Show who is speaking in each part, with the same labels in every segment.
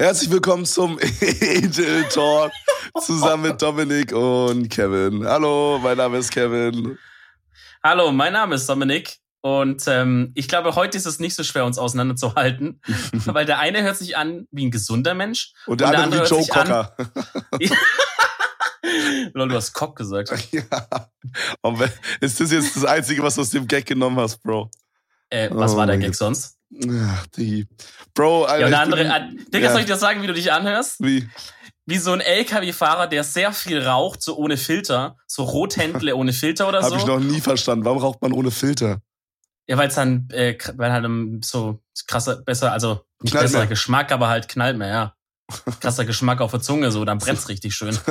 Speaker 1: Herzlich willkommen zum Angel Talk zusammen mit Dominik und Kevin. Hallo, mein Name ist Kevin.
Speaker 2: Hallo, mein Name ist Dominik. Und ähm, ich glaube, heute ist es nicht so schwer, uns auseinanderzuhalten, weil der eine hört sich an wie ein gesunder Mensch
Speaker 1: und der, und der andere, andere wie Joe Cocker.
Speaker 2: Lol, du hast Cock gesagt.
Speaker 1: Ja. Ist das jetzt das Einzige, was du aus dem Gag genommen hast, Bro?
Speaker 2: Äh, was oh war der Gag sonst?
Speaker 1: Ach, die. Bro,
Speaker 2: Alter. Ja, der andere. Bin, äh, Digga, ja. soll ich dir sagen, wie du dich anhörst?
Speaker 1: Wie?
Speaker 2: Wie so ein LKW-Fahrer, der sehr viel raucht, so ohne Filter. So Rothändle ohne Filter oder so.
Speaker 1: Hab ich noch nie verstanden. Warum raucht man ohne Filter?
Speaker 2: Ja, weil es dann, äh, weil halt so krasser, besser, also nicht knallt besserer mehr. Geschmack, aber halt knallt mehr, ja. Krasser Geschmack auf der Zunge, so, dann brennt's richtig schön.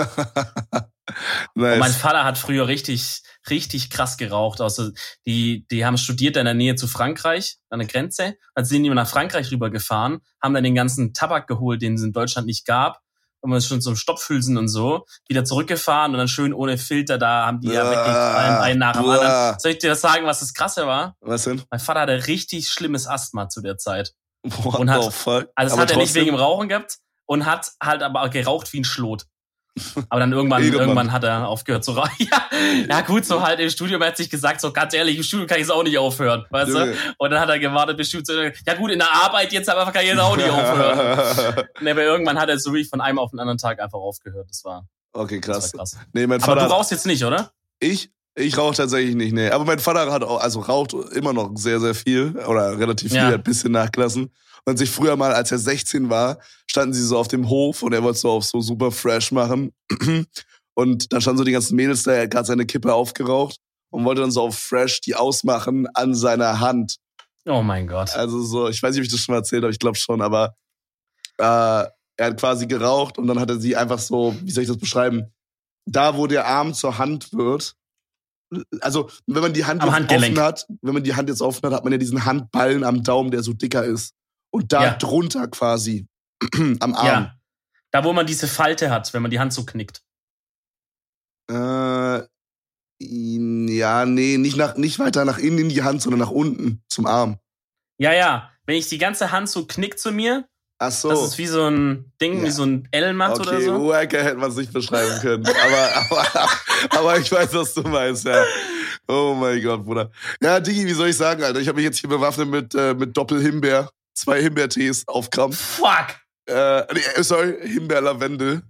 Speaker 2: nice. Und mein Vater hat früher richtig, richtig krass geraucht. Also, die, die haben studiert in der Nähe zu Frankreich, an der Grenze. Dann sind die nach Frankreich rübergefahren, haben dann den ganzen Tabak geholt, den es in Deutschland nicht gab. Und wir schon zum Stopfhülsen und so, wieder zurückgefahren und dann schön ohne Filter, da haben die ja weggefallen, einen nach dem anderen. Soll ich dir das sagen, was das Krasse war?
Speaker 1: Was denn?
Speaker 2: Mein Vater hatte richtig schlimmes Asthma zu der Zeit.
Speaker 1: What und hat, fuck?
Speaker 2: Also das hat er nicht wegen dem Rauchen gehabt und hat halt aber geraucht wie ein Schlot. Aber dann irgendwann, irgendwann hat er aufgehört zu rauchen. ja, ja, gut, so halt im Studium hat sich gesagt, so ganz ehrlich, im Studium kann ich es auch nicht aufhören, weißt du? Und dann hat er gewartet, bis Studium, ja gut, in der Arbeit jetzt aber kann ich jetzt auch nicht aufhören. nee, aber irgendwann hat er so wie von einem auf den anderen Tag einfach aufgehört. Das war,
Speaker 1: okay, krass.
Speaker 2: Das war krass.
Speaker 1: Nee, mein Vater
Speaker 2: aber du rauchst jetzt nicht, oder?
Speaker 1: Ich? Ich rauche tatsächlich nicht, nee. Aber mein Vater hat auch, also raucht immer noch sehr, sehr viel oder relativ viel, ja. hat ein bisschen nachgelassen und sich früher mal, als er 16 war, standen sie so auf dem Hof und er wollte so auf so super fresh machen. Und dann standen so die ganzen Mädels da, er hat gerade seine Kippe aufgeraucht und wollte dann so auf fresh die ausmachen an seiner Hand.
Speaker 2: Oh mein Gott.
Speaker 1: Also so, ich weiß nicht, ob ich das schon mal erzählt habe, ich glaube schon, aber äh, er hat quasi geraucht und dann hat er sie einfach so, wie soll ich das beschreiben? Da, wo der Arm zur Hand wird, also wenn man die Hand jetzt offen hat, wenn man die Hand jetzt offen hat, hat man ja diesen Handballen am Daumen, der so dicker ist. Und da ja. drunter quasi am Arm. Ja.
Speaker 2: Da, wo man diese Falte hat, wenn man die Hand so knickt.
Speaker 1: Äh, ja, nee, nicht, nach, nicht weiter nach innen in die Hand, sondern nach unten zum Arm.
Speaker 2: Ja, ja. Wenn ich die ganze Hand so knickt zu mir,
Speaker 1: Ach so.
Speaker 2: Das ist wie so ein Ding, ja. wie so ein L macht
Speaker 1: okay,
Speaker 2: oder so.
Speaker 1: Wacker hätte man es nicht beschreiben können. aber, aber, aber ich weiß, was du meinst, ja. Oh mein Gott, Bruder. Ja, Digi, wie soll ich sagen, Alter? Ich habe mich jetzt hier bewaffnet mit, äh, mit Doppel-Himbeer zwei Himbeertees auf Krampf.
Speaker 2: Fuck!
Speaker 1: Äh, nee, äh, sorry, Himbeer-Lavendel.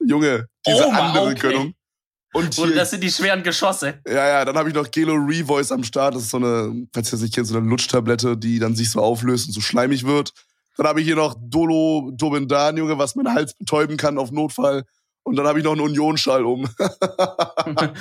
Speaker 1: Junge, diese oh, andere okay. Gönnung.
Speaker 2: Und, Und das sind die schweren Geschosse.
Speaker 1: Ja, ja, dann habe ich noch Gelo Revoice am Start. Das ist so eine, falls ihr das nicht kennt, so eine Lutschtablette, die dann sich so auflöst und so schleimig wird. Dann habe ich hier noch Dolo Dobendan, Junge, was meinen Hals betäuben kann auf Notfall. Und dann habe ich noch einen Unionsschall um.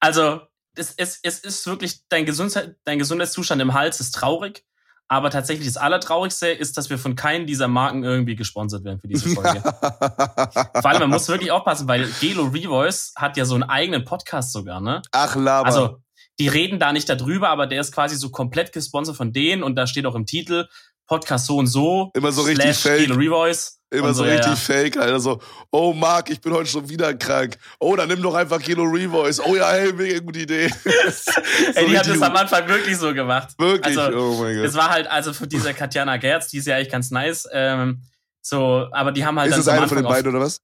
Speaker 2: also, es, es, es ist wirklich, dein, Gesundheit, dein Gesundheitszustand im Hals ist traurig. Aber tatsächlich das Allertraurigste ist, dass wir von keinen dieser Marken irgendwie gesponsert werden für diese Folge. Vor allem, man muss wirklich aufpassen, weil Gelo Revoice hat ja so einen eigenen Podcast sogar, ne?
Speaker 1: Ach, Laber.
Speaker 2: Also, die reden da nicht darüber, aber der ist quasi so komplett gesponsert von denen und da steht auch im Titel Podcast so und so.
Speaker 1: Immer so richtig fake.
Speaker 2: Revoice.
Speaker 1: Immer so, so richtig ja. fake, Alter. So, oh Marc, ich bin heute schon wieder krank. Oh, dann nimm doch einfach Kilo Revoice. Oh ja, hey, mega gute Idee.
Speaker 2: so Ey, die hat das am Anfang wirklich so gemacht.
Speaker 1: Wirklich?
Speaker 2: Also,
Speaker 1: oh mein Gott.
Speaker 2: Es war halt, also für diese Katjana Gerz, die ist ja eigentlich ganz nice. Ähm, so, aber die haben halt
Speaker 1: ist das eine von den beiden oder was?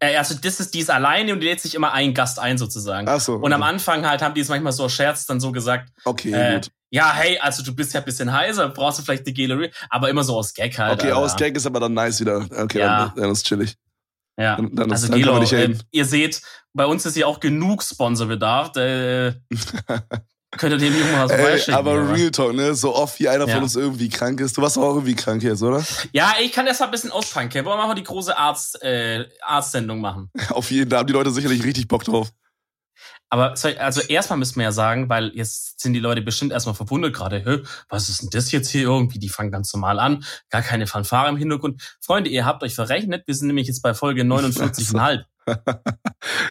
Speaker 2: Äh, also das ist, die ist alleine und die lädt sich immer einen Gast ein sozusagen.
Speaker 1: Ach so.
Speaker 2: Und am Anfang halt haben die es manchmal so Scherz dann so gesagt.
Speaker 1: Okay,
Speaker 2: äh,
Speaker 1: gut
Speaker 2: ja, hey, also du bist ja ein bisschen heiser, brauchst du vielleicht eine Galerie, aber immer so aus Gag halt.
Speaker 1: Okay, Alter. aus Gag ist aber dann nice wieder. Okay, ja. dann, dann ist chillig.
Speaker 2: Ja,
Speaker 1: dann, dann
Speaker 2: also
Speaker 1: ist,
Speaker 2: Gelo, äh, ihr seht, bei uns ist ja auch genug Sponsorbedarf. Äh, könnt ihr dem Jungen mal so
Speaker 1: Aber oder? Real Talk, ne? So oft wie einer ja. von uns irgendwie krank ist. Du warst auch irgendwie krank jetzt, oder?
Speaker 2: Ja, ich kann erst mal ein bisschen auspacken. Wollen wir mal die große Arzt, äh, Arztsendung machen?
Speaker 1: Auf jeden Fall, da haben die Leute sicherlich richtig Bock drauf.
Speaker 2: Aber also erstmal müssen wir ja sagen, weil jetzt sind die Leute bestimmt erstmal verwundert gerade, was ist denn das jetzt hier irgendwie? Die fangen ganz normal an, gar keine Fanfare im Hintergrund. Freunde, ihr habt euch verrechnet, wir sind nämlich jetzt bei Folge 49,5.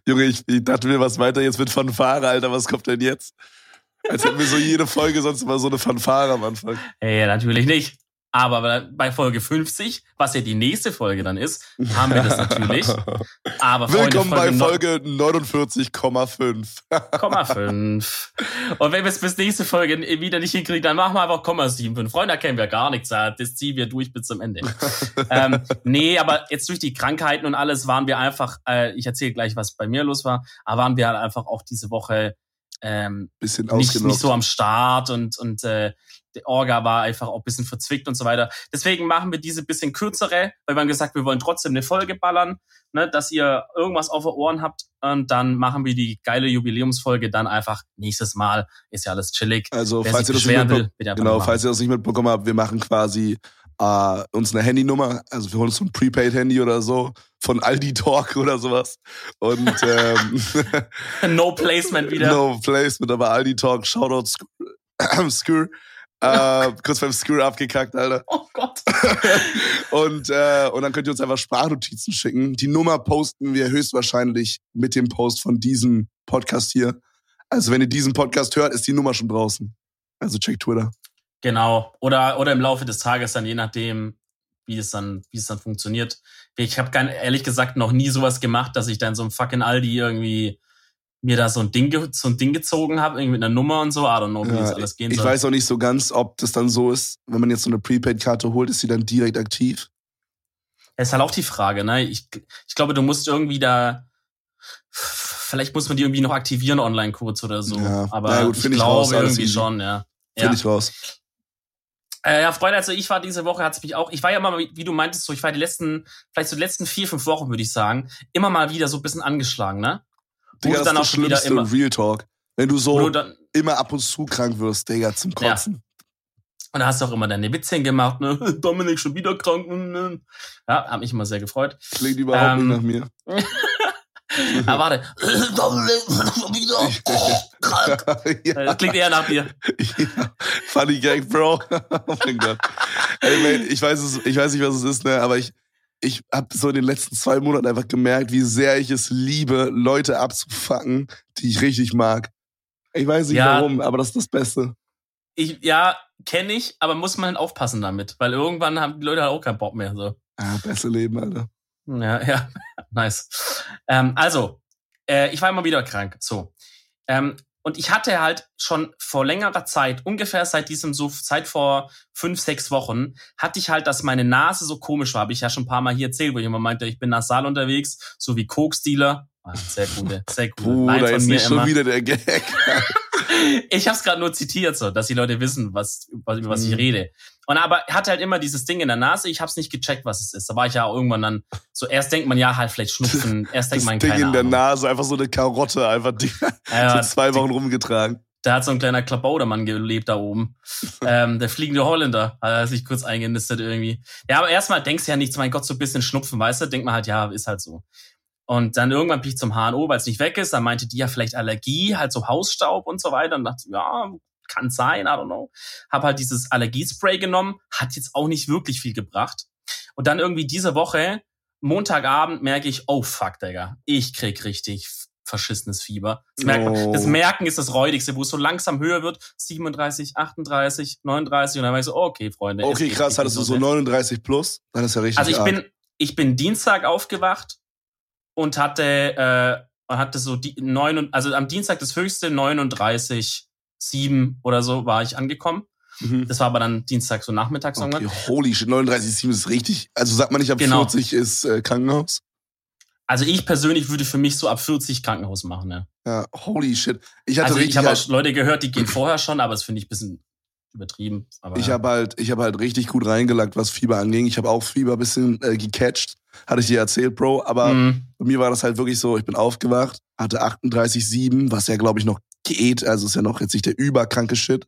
Speaker 1: Junge, ich, ich dachte mir was weiter jetzt mit Fanfare, Alter, was kommt denn jetzt? Als hätten wir so jede Folge sonst immer so eine Fanfare am Anfang.
Speaker 2: Ja, natürlich nicht. Aber bei Folge 50, was ja die nächste Folge dann ist, haben wir das natürlich.
Speaker 1: Aber Willkommen Freunde, Folge bei Folge 49,5.
Speaker 2: 5. Und wenn wir es bis nächste Folge wieder nicht hinkriegen, dann machen wir einfach 0,75. Freunde, da kennen wir gar nichts. Das ziehen wir durch bis zum Ende. ähm, nee, aber jetzt durch die Krankheiten und alles waren wir einfach, äh, ich erzähle gleich, was bei mir los war, aber waren wir halt einfach auch diese Woche ähm,
Speaker 1: bisschen
Speaker 2: nicht, nicht so am Start und, und äh, der Orga war einfach auch ein bisschen verzwickt und so weiter. Deswegen machen wir diese bisschen kürzere, weil wir haben gesagt, wir wollen trotzdem eine Folge ballern, ne, dass ihr irgendwas auf den Ohren habt und dann machen wir die geile Jubiläumsfolge dann einfach nächstes Mal. Ist ja alles chillig.
Speaker 1: Also Wer falls ihr das nicht will, genau, falls ihr das nicht mitbekommen habt, wir machen quasi äh, uns eine Handynummer, also wir holen uns so ein Prepaid-Handy oder so von Aldi Talk oder sowas. Und ähm,
Speaker 2: No Placement wieder.
Speaker 1: No Placement, aber Aldi Talk, Shoutout Skur. Äh, kurz beim Screw abgekackt, Alter.
Speaker 2: Oh Gott.
Speaker 1: und, äh, und dann könnt ihr uns einfach Sprachnotizen schicken. Die Nummer posten wir höchstwahrscheinlich mit dem Post von diesem Podcast hier. Also wenn ihr diesen Podcast hört, ist die Nummer schon draußen. Also check Twitter.
Speaker 2: Genau. Oder, oder im Laufe des Tages dann, je nachdem, wie es dann, wie es dann funktioniert. Ich habe ehrlich gesagt noch nie sowas gemacht, dass ich dann so ein fucking Aldi irgendwie mir da so ein Ding, so ein Ding gezogen habe, irgendwie mit einer Nummer und so. I don't know, wie ja, das alles gehen
Speaker 1: ich
Speaker 2: soll.
Speaker 1: Ich weiß auch nicht so ganz, ob das dann so ist, wenn man jetzt so eine Prepaid-Karte holt, ist sie dann direkt aktiv?
Speaker 2: Das ist halt auch die Frage, ne? Ich, ich glaube, du musst irgendwie da, vielleicht muss man die irgendwie noch aktivieren online kurz oder so. Ja. Aber ja, gut, ich glaube raus, irgendwie schon, ja.
Speaker 1: Finde ja. ich raus.
Speaker 2: Äh, ja, Freunde, also ich war diese Woche, hat es mich auch, ich war ja immer, wie du meintest, so, ich war die letzten, vielleicht so die letzten vier, fünf Wochen, würde ich sagen, immer mal wieder so ein bisschen angeschlagen, ne?
Speaker 1: Digga, das dann ist das Schlimmste immer, Real Talk. Wenn du so dann, immer ab und zu krank wirst, Digga, zum Kotzen. Ja.
Speaker 2: Und da hast du auch immer deine Witzchen gemacht, ne? Dominik schon wieder krank. Ne? Ja, hat mich immer sehr gefreut.
Speaker 1: Klingt überhaupt ähm, nicht nach mir.
Speaker 2: ah, warte. ja. Das klingt eher nach dir.
Speaker 1: Ja. Funny Gag, Bro. oh mein Gott. Ey, man, ich weiß, es, ich weiß nicht, was es ist, ne? aber ich, ich habe so in den letzten zwei Monaten einfach gemerkt, wie sehr ich es liebe, Leute abzufacken, die ich richtig mag. Ich weiß nicht ja, warum, aber das ist das Beste.
Speaker 2: Ich, ja, kenne ich, aber muss man halt aufpassen damit, weil irgendwann haben die Leute halt auch keinen Bock mehr. So.
Speaker 1: Ja, beste Leben, Alter.
Speaker 2: Ja, ja, nice. Ähm, also, äh, ich war immer wieder krank. So. Ähm, und ich hatte halt schon vor längerer Zeit, ungefähr seit diesem so, seit vor fünf, sechs Wochen, hatte ich halt, dass meine Nase so komisch war. Habe ich ja schon ein paar Mal hier erzählt, wo ich immer meinte, ich bin nasal unterwegs, so wie Koks-Dealer. Ah, sehr gute, sehr gute.
Speaker 1: Bruder, Nein, ist nicht immer. schon wieder der Gag.
Speaker 2: ich habe es gerade nur zitiert, so, dass die Leute wissen, was, über was ich mhm. rede. Und aber hatte halt immer dieses Ding in der Nase. Ich habe es nicht gecheckt, was es ist. Da war ich ja irgendwann dann so. Erst denkt man ja halt vielleicht Schnupfen. Erst denkt man
Speaker 1: Ding
Speaker 2: keine
Speaker 1: in der
Speaker 2: Ahnung.
Speaker 1: Nase, einfach so eine Karotte, einfach die, ja, so zwei Wochen rumgetragen.
Speaker 2: Da hat so ein kleiner Klabaudermann gelebt da oben. ähm, der fliegende Holländer hat er sich kurz eingenistet irgendwie. Ja, aber erstmal denkst du ja nichts, mein Gott, so ein bisschen Schnupfen, weißt du? Denkt man halt, ja, ist halt so. Und dann irgendwann bin ich zum HNO, weil es nicht weg ist. Dann meinte die ja vielleicht Allergie, halt so Hausstaub und so weiter. Und dachte, ja, kann sein, I don't know. Hab halt dieses Allergiespray genommen, hat jetzt auch nicht wirklich viel gebracht. Und dann irgendwie diese Woche, Montagabend, merke ich, oh fuck, Digga, ich krieg richtig verschissenes Fieber. Das, merkt man, das Merken ist das Räudigste, wo es so langsam höher wird. 37, 38, 39 und dann war ich so, okay, Freunde.
Speaker 1: Okay, krass, hattest du so 39 plus? Dann ist ja richtig
Speaker 2: Also ich arg. bin, ich bin Dienstag aufgewacht und hatte, äh, hatte so die neun, also am Dienstag das höchste 39, 7 oder so war ich angekommen. Mhm. Das war aber dann Dienstag so nachmittags
Speaker 1: okay, irgendwann. Holy shit, 39,7 ist richtig. Also sagt man nicht, ab genau. 40 ist äh, Krankenhaus?
Speaker 2: Also ich persönlich würde für mich so ab 40 Krankenhaus machen, ja.
Speaker 1: Ja, holy shit. Ich hatte
Speaker 2: also
Speaker 1: ich
Speaker 2: habe halt, Leute gehört, die gehen vorher schon, aber das finde ich ein bisschen übertrieben. Aber,
Speaker 1: ich habe halt, ich habe halt richtig gut reingelagt, was Fieber anging. Ich habe auch Fieber ein bisschen äh, gecatcht, hatte ich dir erzählt, Bro. Aber mhm. bei mir war das halt wirklich so, ich bin aufgewacht, hatte 38,7, was ja glaube ich noch geht. Also ist ja noch jetzt nicht der überkranke Shit.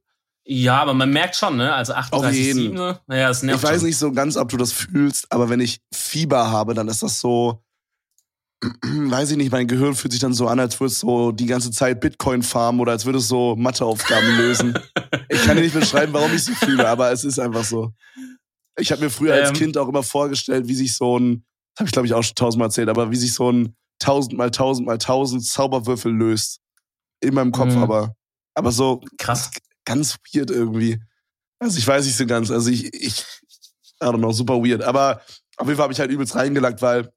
Speaker 2: Ja, aber man merkt schon, ne? Also 38,7, ne? naja, das nervt
Speaker 1: Ich weiß
Speaker 2: schon.
Speaker 1: nicht so ganz, ob du das fühlst, aber wenn ich Fieber habe, dann ist das so, weiß ich nicht, mein Gehirn fühlt sich dann so an, als würde es so die ganze Zeit Bitcoin farmen oder als würde es so Matheaufgaben lösen. ich kann dir nicht beschreiben, warum ich so fühle, aber es ist einfach so. Ich habe mir früher ähm, als Kind auch immer vorgestellt, wie sich so ein, das habe ich glaube ich auch schon tausendmal erzählt, aber wie sich so ein tausend mal tausend mal tausend Zauberwürfel löst. In meinem Kopf mhm. aber. Aber so
Speaker 2: krass.
Speaker 1: Ganz weird irgendwie. Also ich weiß nicht so ganz. Also ich, ich I don't know, super weird. Aber auf jeden Fall habe ich halt übelst reingelagt, weil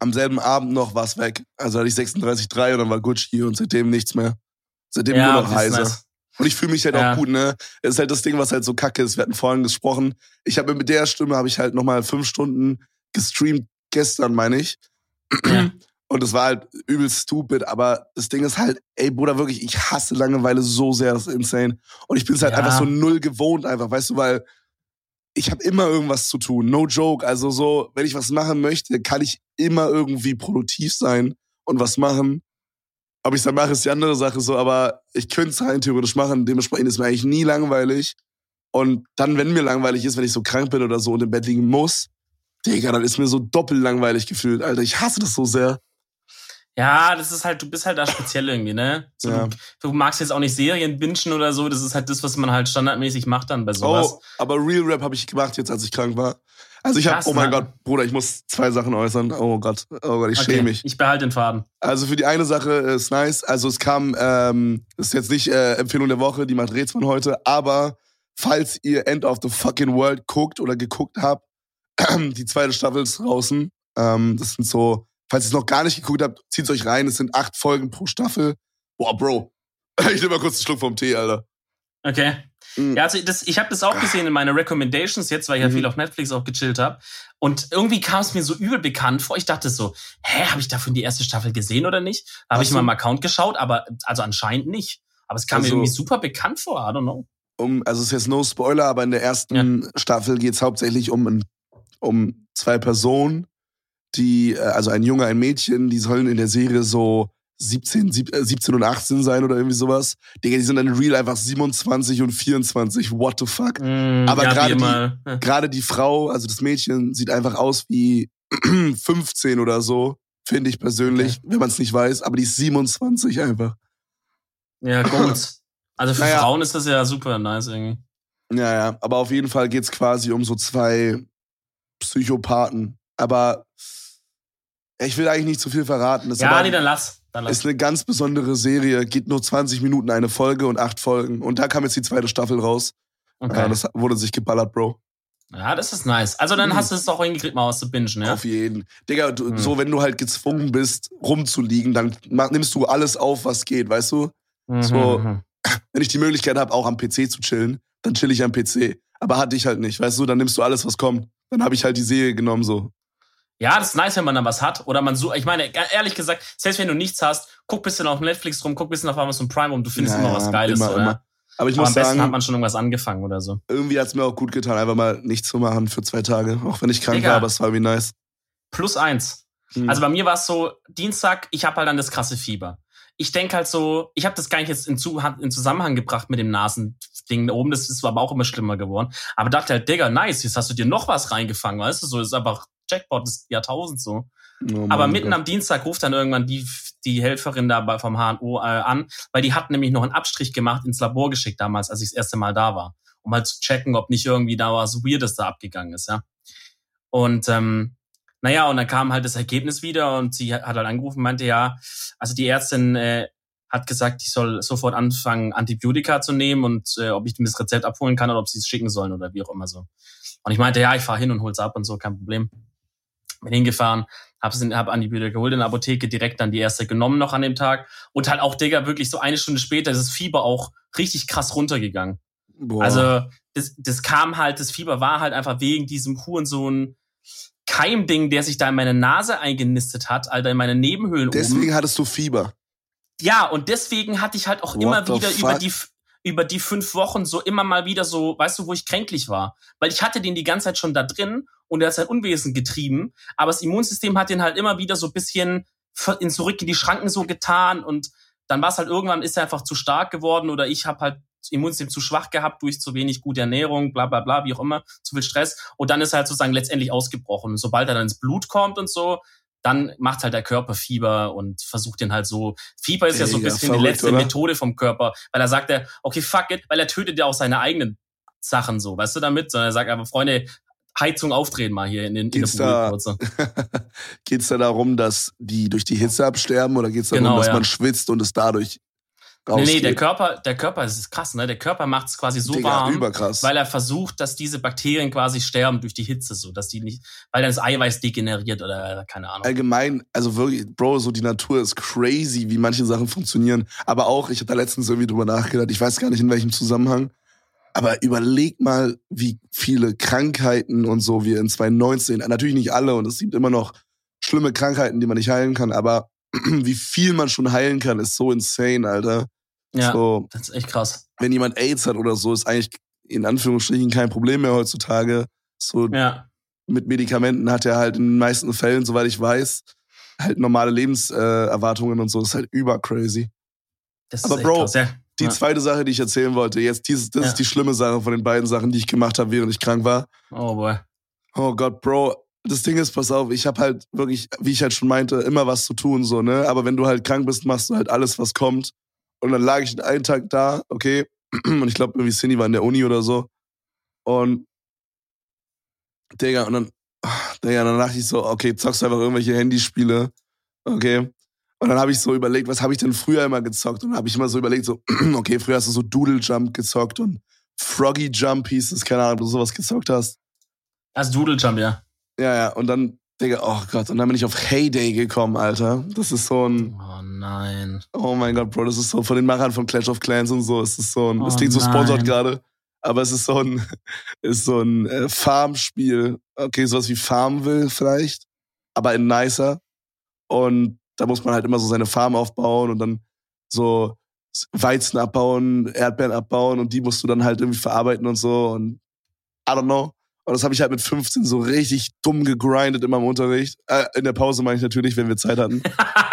Speaker 1: am selben Abend noch war es weg. Also hatte ich 36,3 und dann war Gucci und seitdem nichts mehr. Seitdem ja, nur noch heiser. Nice. Und ich fühle mich halt ja. auch gut, ne? Das ist halt das Ding, was halt so kacke ist. Wir hatten vorhin gesprochen. Ich habe mit der Stimme habe ich halt nochmal fünf Stunden gestreamt, gestern meine ich. Ja. Und es war halt übel stupid, aber das Ding ist halt, ey Bruder, wirklich, ich hasse Langeweile so sehr, das ist insane. Und ich bin es halt ja. einfach so null gewohnt, einfach, weißt du, weil ich habe immer irgendwas zu tun, no joke. Also so, wenn ich was machen möchte, kann ich immer irgendwie produktiv sein und was machen. Ob ich es dann mache, ist die andere Sache so, aber ich könnte es rein theoretisch machen. Dementsprechend ist mir eigentlich nie langweilig. Und dann, wenn mir langweilig ist, wenn ich so krank bin oder so und im Bett liegen muss, Digga, dann ist mir so doppelt langweilig gefühlt, Alter. Ich hasse das so sehr.
Speaker 2: Ja, das ist halt, du bist halt da speziell irgendwie, ne? So, ja. du, du, magst jetzt auch nicht Serien bingen oder so, das ist halt das, was man halt standardmäßig macht dann bei sowas.
Speaker 1: Oh, aber Real Rap habe ich gemacht jetzt, als ich krank war. Also ich habe, oh mein Gott, Bruder, ich muss zwei Sachen äußern. Oh Gott, oh Gott, ich okay, schäme mich.
Speaker 2: Ich behalte den Faden.
Speaker 1: Also für die eine Sache ist nice. Also es kam, ähm, das ist jetzt nicht äh, Empfehlung der Woche, die macht Rätsel von heute, aber falls ihr End of the Fucking World guckt oder geguckt habt, die zweite Staffel ist draußen. Ähm, das sind so Falls ihr es noch gar nicht geguckt habt, zieht's euch rein. Es sind acht Folgen pro Staffel. Boah, Bro. Ich nehme mal kurz einen Schluck vom Tee, Alter.
Speaker 2: Okay. Mhm. Ja, also das, ich habe das auch gesehen in meinen Recommendations jetzt, weil ich ja mhm. viel auf Netflix auch gechillt habe. Und irgendwie kam es mir so übel bekannt vor. Ich dachte so, hä, habe ich davon die erste Staffel gesehen oder nicht? Habe ich mal im Account geschaut, aber also anscheinend nicht. Aber es kam also, mir irgendwie super bekannt vor, I don't know.
Speaker 1: Um, also es ist jetzt no Spoiler, aber in der ersten ja. Staffel geht es hauptsächlich um, um zwei Personen, die, äh, also ein Junge, ein Mädchen, die sollen in der Serie so 17, 17 äh, und 18 sein oder irgendwie sowas. Digga, die sind dann real einfach 27 und 24. What the fuck? Mm, Aber ja, gerade die, gerade die Frau, also das Mädchen, sieht einfach aus wie 15 oder so, finde ich persönlich, okay. wenn man es nicht weiß. Aber die ist 27 einfach.
Speaker 2: Ja, gut. Also für naja. Frauen ist das ja super nice irgendwie.
Speaker 1: Ja, ja. Aber auf jeden Fall geht's quasi um so zwei Psychopathen. Aber ich will eigentlich nicht zu viel verraten.
Speaker 2: Das ja, nee, dann lass. dann lass.
Speaker 1: Ist eine ganz besondere Serie, geht nur 20 Minuten eine Folge und acht Folgen. Und da kam jetzt die zweite Staffel raus. Okay. Ja, das wurde sich geballert, Bro.
Speaker 2: Ja, das ist nice. Also dann mhm. hast du es auch hingekriegt, mal was zu bingen, ja?
Speaker 1: Auf jeden. Digga, du, mhm. so wenn du halt gezwungen bist, rumzuliegen, dann nimmst du alles auf, was geht, weißt du? Mhm. So, mhm. wenn ich die Möglichkeit habe, auch am PC zu chillen, dann chill ich am PC. Aber hatte ich halt nicht, weißt du? Dann nimmst du alles, was kommt. Dann habe ich halt die Serie genommen, so.
Speaker 2: Ja, das ist nice, wenn man da was hat. Oder man so, ich meine, ehrlich gesagt, selbst wenn du nichts hast, guck bisschen auf Netflix rum, guck bisschen auf Amazon Prime rum, du findest ja, immer was Geiles, immer, oder? Immer. Aber ich muss Aber am besten hat man schon irgendwas angefangen oder so.
Speaker 1: Irgendwie hat's mir auch gut getan, einfach mal nichts zu machen für zwei Tage. Auch wenn ich krank Digga. war, aber es war wie nice.
Speaker 2: Plus eins. Hm. Also bei mir war es so, Dienstag, ich habe halt dann das krasse Fieber. Ich denk halt so, ich habe das gar nicht jetzt in, in Zusammenhang gebracht mit dem Nasending da oben, das ist aber auch immer schlimmer geworden. Aber dachte halt, Digga, nice, jetzt hast du dir noch was reingefangen, weißt du, so ist einfach Jackpot des Jahrtausends so. Oh Aber mitten Gott. am Dienstag ruft dann irgendwann die, die Helferin da vom HNO äh, an, weil die hat nämlich noch einen Abstrich gemacht, ins Labor geschickt damals, als ich das erste Mal da war, um halt zu checken, ob nicht irgendwie da was Weirdes da abgegangen ist, ja. Und ähm, naja, und dann kam halt das Ergebnis wieder und sie hat halt angerufen, meinte ja, also die Ärztin äh, hat gesagt, ich soll sofort anfangen, Antibiotika zu nehmen und äh, ob ich das Rezept abholen kann oder ob sie es schicken sollen oder wie auch immer so. Und ich meinte, ja, ich fahre hin und hol's ab und so, kein Problem bin hingefahren, hab, hab Antibiotika geholt in der Apotheke, direkt dann die erste genommen noch an dem Tag. Und halt auch, Digga, wirklich so eine Stunde später ist das Fieber auch richtig krass runtergegangen. Boah. Also das, das kam halt, das Fieber war halt einfach wegen diesem Hurensohn Keimding, der sich da in meine Nase eingenistet hat, Alter, in meine Nebenhöhlen
Speaker 1: Deswegen
Speaker 2: oben.
Speaker 1: hattest du Fieber.
Speaker 2: Ja, und deswegen hatte ich halt auch What immer wieder fuck? über die über die fünf Wochen so immer mal wieder so, weißt du, wo ich kränklich war. Weil ich hatte den die ganze Zeit schon da drin und er hat sein Unwesen getrieben, aber das Immunsystem hat den halt immer wieder so ein bisschen in zurück in die Schranken so getan und dann war es halt irgendwann ist er einfach zu stark geworden oder ich habe halt das Immunsystem zu schwach gehabt durch zu wenig gute Ernährung, bla bla bla, wie auch immer, zu viel Stress und dann ist er halt sozusagen letztendlich ausgebrochen. Und sobald er dann ins Blut kommt und so, dann macht halt der Körper Fieber und versucht den halt so. Fieber ist ja so ein bisschen verrückt, die letzte oder? Methode vom Körper, weil er sagt er, okay, fuck it, weil er tötet ja auch seine eigenen Sachen so, weißt du damit? Sondern er sagt aber, Freunde, Heizung aufdrehen mal hier in, den, in
Speaker 1: der da, Geht's da darum, dass die durch die Hitze absterben oder geht's darum, genau, dass ja. man schwitzt und es dadurch
Speaker 2: Nee, nee, der Körper, der Körper, das ist krass, ne? Der Körper macht es quasi so Digga, warm, überkrass. weil er versucht, dass diese Bakterien quasi sterben durch die Hitze, so, dass die nicht, weil dann das Eiweiß degeneriert oder keine Ahnung.
Speaker 1: Allgemein, also wirklich, Bro, so die Natur ist crazy, wie manche Sachen funktionieren. Aber auch, ich habe da letztens irgendwie drüber nachgedacht, ich weiß gar nicht in welchem Zusammenhang. Aber überleg mal, wie viele Krankheiten und so wir in 2019, natürlich nicht alle und es gibt immer noch schlimme Krankheiten, die man nicht heilen kann, aber wie viel man schon heilen kann, ist so insane, Alter.
Speaker 2: Ja, so, das ist echt krass.
Speaker 1: Wenn jemand AIDS hat oder so, ist eigentlich in Anführungsstrichen kein Problem mehr heutzutage. So ja. mit Medikamenten hat er halt in den meisten Fällen, soweit ich weiß, halt normale Lebenserwartungen und so. Das ist halt übercrazy. Das Aber Bro, krass, ja. Die ja. zweite Sache, die ich erzählen wollte, jetzt dieses, das ja. ist die schlimme Sache von den beiden Sachen, die ich gemacht habe, während ich krank war.
Speaker 2: Oh boy.
Speaker 1: Oh Gott, Bro, das Ding ist, pass auf, ich habe halt wirklich, wie ich halt schon meinte, immer was zu tun, so, ne? Aber wenn du halt krank bist, machst du halt alles, was kommt. Und dann lag ich einen Tag da, okay, und ich glaube, irgendwie Cindy war in der Uni oder so. Und, Digga, und dann, Digga, dann dachte ich so, okay, zockst du einfach irgendwelche Handyspiele, okay. Und dann habe ich so überlegt, was habe ich denn früher immer gezockt? Und dann habe ich immer so überlegt, so, okay, früher hast du so Doodle Jump gezockt und Froggy Jump hieß es, keine Ahnung, ob du sowas gezockt hast.
Speaker 2: Also Doodle Jump, ja.
Speaker 1: Ja, ja, und dann, Digga, oh Gott, und dann bin ich auf Heyday gekommen, Alter. Das ist so ein.
Speaker 2: Oh nein.
Speaker 1: Oh mein Gott, Bro, das ist so von den Machern von Clash of Clans und so. Es ist so ein. Oh das klingt so sponsored gerade. Aber es ist so ein, ist so ein äh, Farmspiel. Okay, sowas wie Farmville vielleicht. Aber in nicer. Und da muss man halt immer so seine Farm aufbauen und dann so Weizen abbauen, Erdbeeren abbauen und die musst du dann halt irgendwie verarbeiten und so und I don't know. Und das habe ich halt mit 15 so richtig dumm gegrindet in meinem Unterricht. Äh, in der Pause meine ich natürlich, wenn wir Zeit hatten.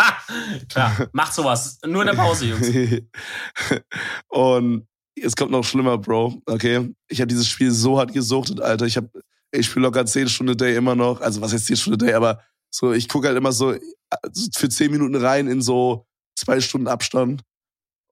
Speaker 2: Klar, macht sowas. Nur in der Pause, Jungs.
Speaker 1: und es kommt noch schlimmer, Bro. Okay. Ich habe dieses Spiel so hart gesuchtet, Alter. Ich habe, ich spiele locker 10 Stunden Day immer noch. Also was heißt 10 Stunden Day, aber so, ich gucke halt immer so äh, für 10 Minuten rein in so zwei Stunden Abstand.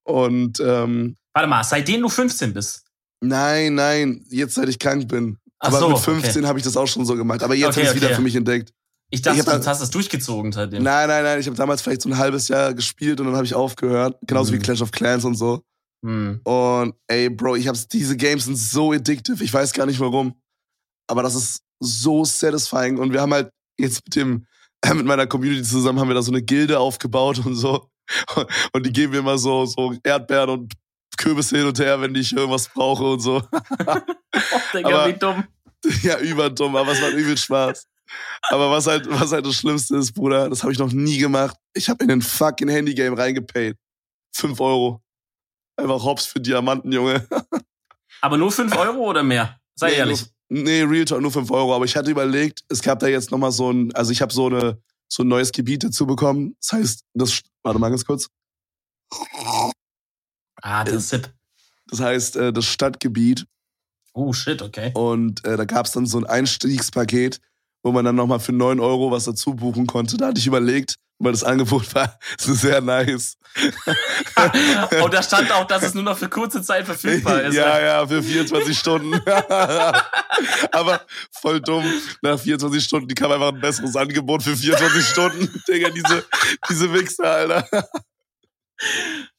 Speaker 1: Und ähm,
Speaker 2: Warte mal, seitdem du 15 bist.
Speaker 1: Nein, nein, jetzt seit ich krank bin. Aber so, mit 15 okay. habe ich das auch schon so gemacht. Aber jetzt okay, habe ich es okay. wieder für mich entdeckt.
Speaker 2: Ich dachte, ich du hast das durchgezogen seitdem.
Speaker 1: Nein, nein, nein. Ich habe damals vielleicht so ein halbes Jahr gespielt und dann habe ich aufgehört. Genauso mhm. wie Clash of Clans und so. Mhm. Und ey, Bro, ich hab's, diese Games sind so addictive. Ich weiß gar nicht warum. Aber das ist so satisfying. Und wir haben halt jetzt mit dem, äh, mit meiner Community zusammen haben wir da so eine Gilde aufgebaut und so. Und die geben mir immer so, so Erdbeeren und Kürbisse hin und her, wenn ich irgendwas brauche und so.
Speaker 2: oh, Digga, aber, wie dumm.
Speaker 1: Ja, überdumm, aber es macht übel Spaß. Aber was halt, was halt das Schlimmste ist, Bruder, das habe ich noch nie gemacht. Ich habe in den fucking Handygame reingepayt. Fünf Euro. Einfach Hops für Diamanten, Junge.
Speaker 2: Aber nur fünf Euro oder mehr? Sei nee, ehrlich.
Speaker 1: Nee, Real Talk nur fünf Euro. Aber ich hatte überlegt, es gab da jetzt nochmal so ein, also ich habe so eine, so ein neues Gebiet dazu bekommen. Das heißt, das, warte mal ganz kurz.
Speaker 2: Ah, das ist Zip.
Speaker 1: Das heißt, äh, das Stadtgebiet.
Speaker 2: Oh, shit, okay.
Speaker 1: Und äh, da gab es dann so ein Einstiegspaket, wo man dann nochmal für neun Euro was dazu buchen konnte. Da hatte ich überlegt, weil das Angebot war sehr nice.
Speaker 2: Und da stand auch, dass es nur noch für kurze Zeit verfügbar ist.
Speaker 1: Ja, ja, für 24 Stunden. Aber voll dumm. Nach 24 Stunden kam einfach ein besseres Angebot für 24 Stunden. Digga, diese, diese Wichser, Alter.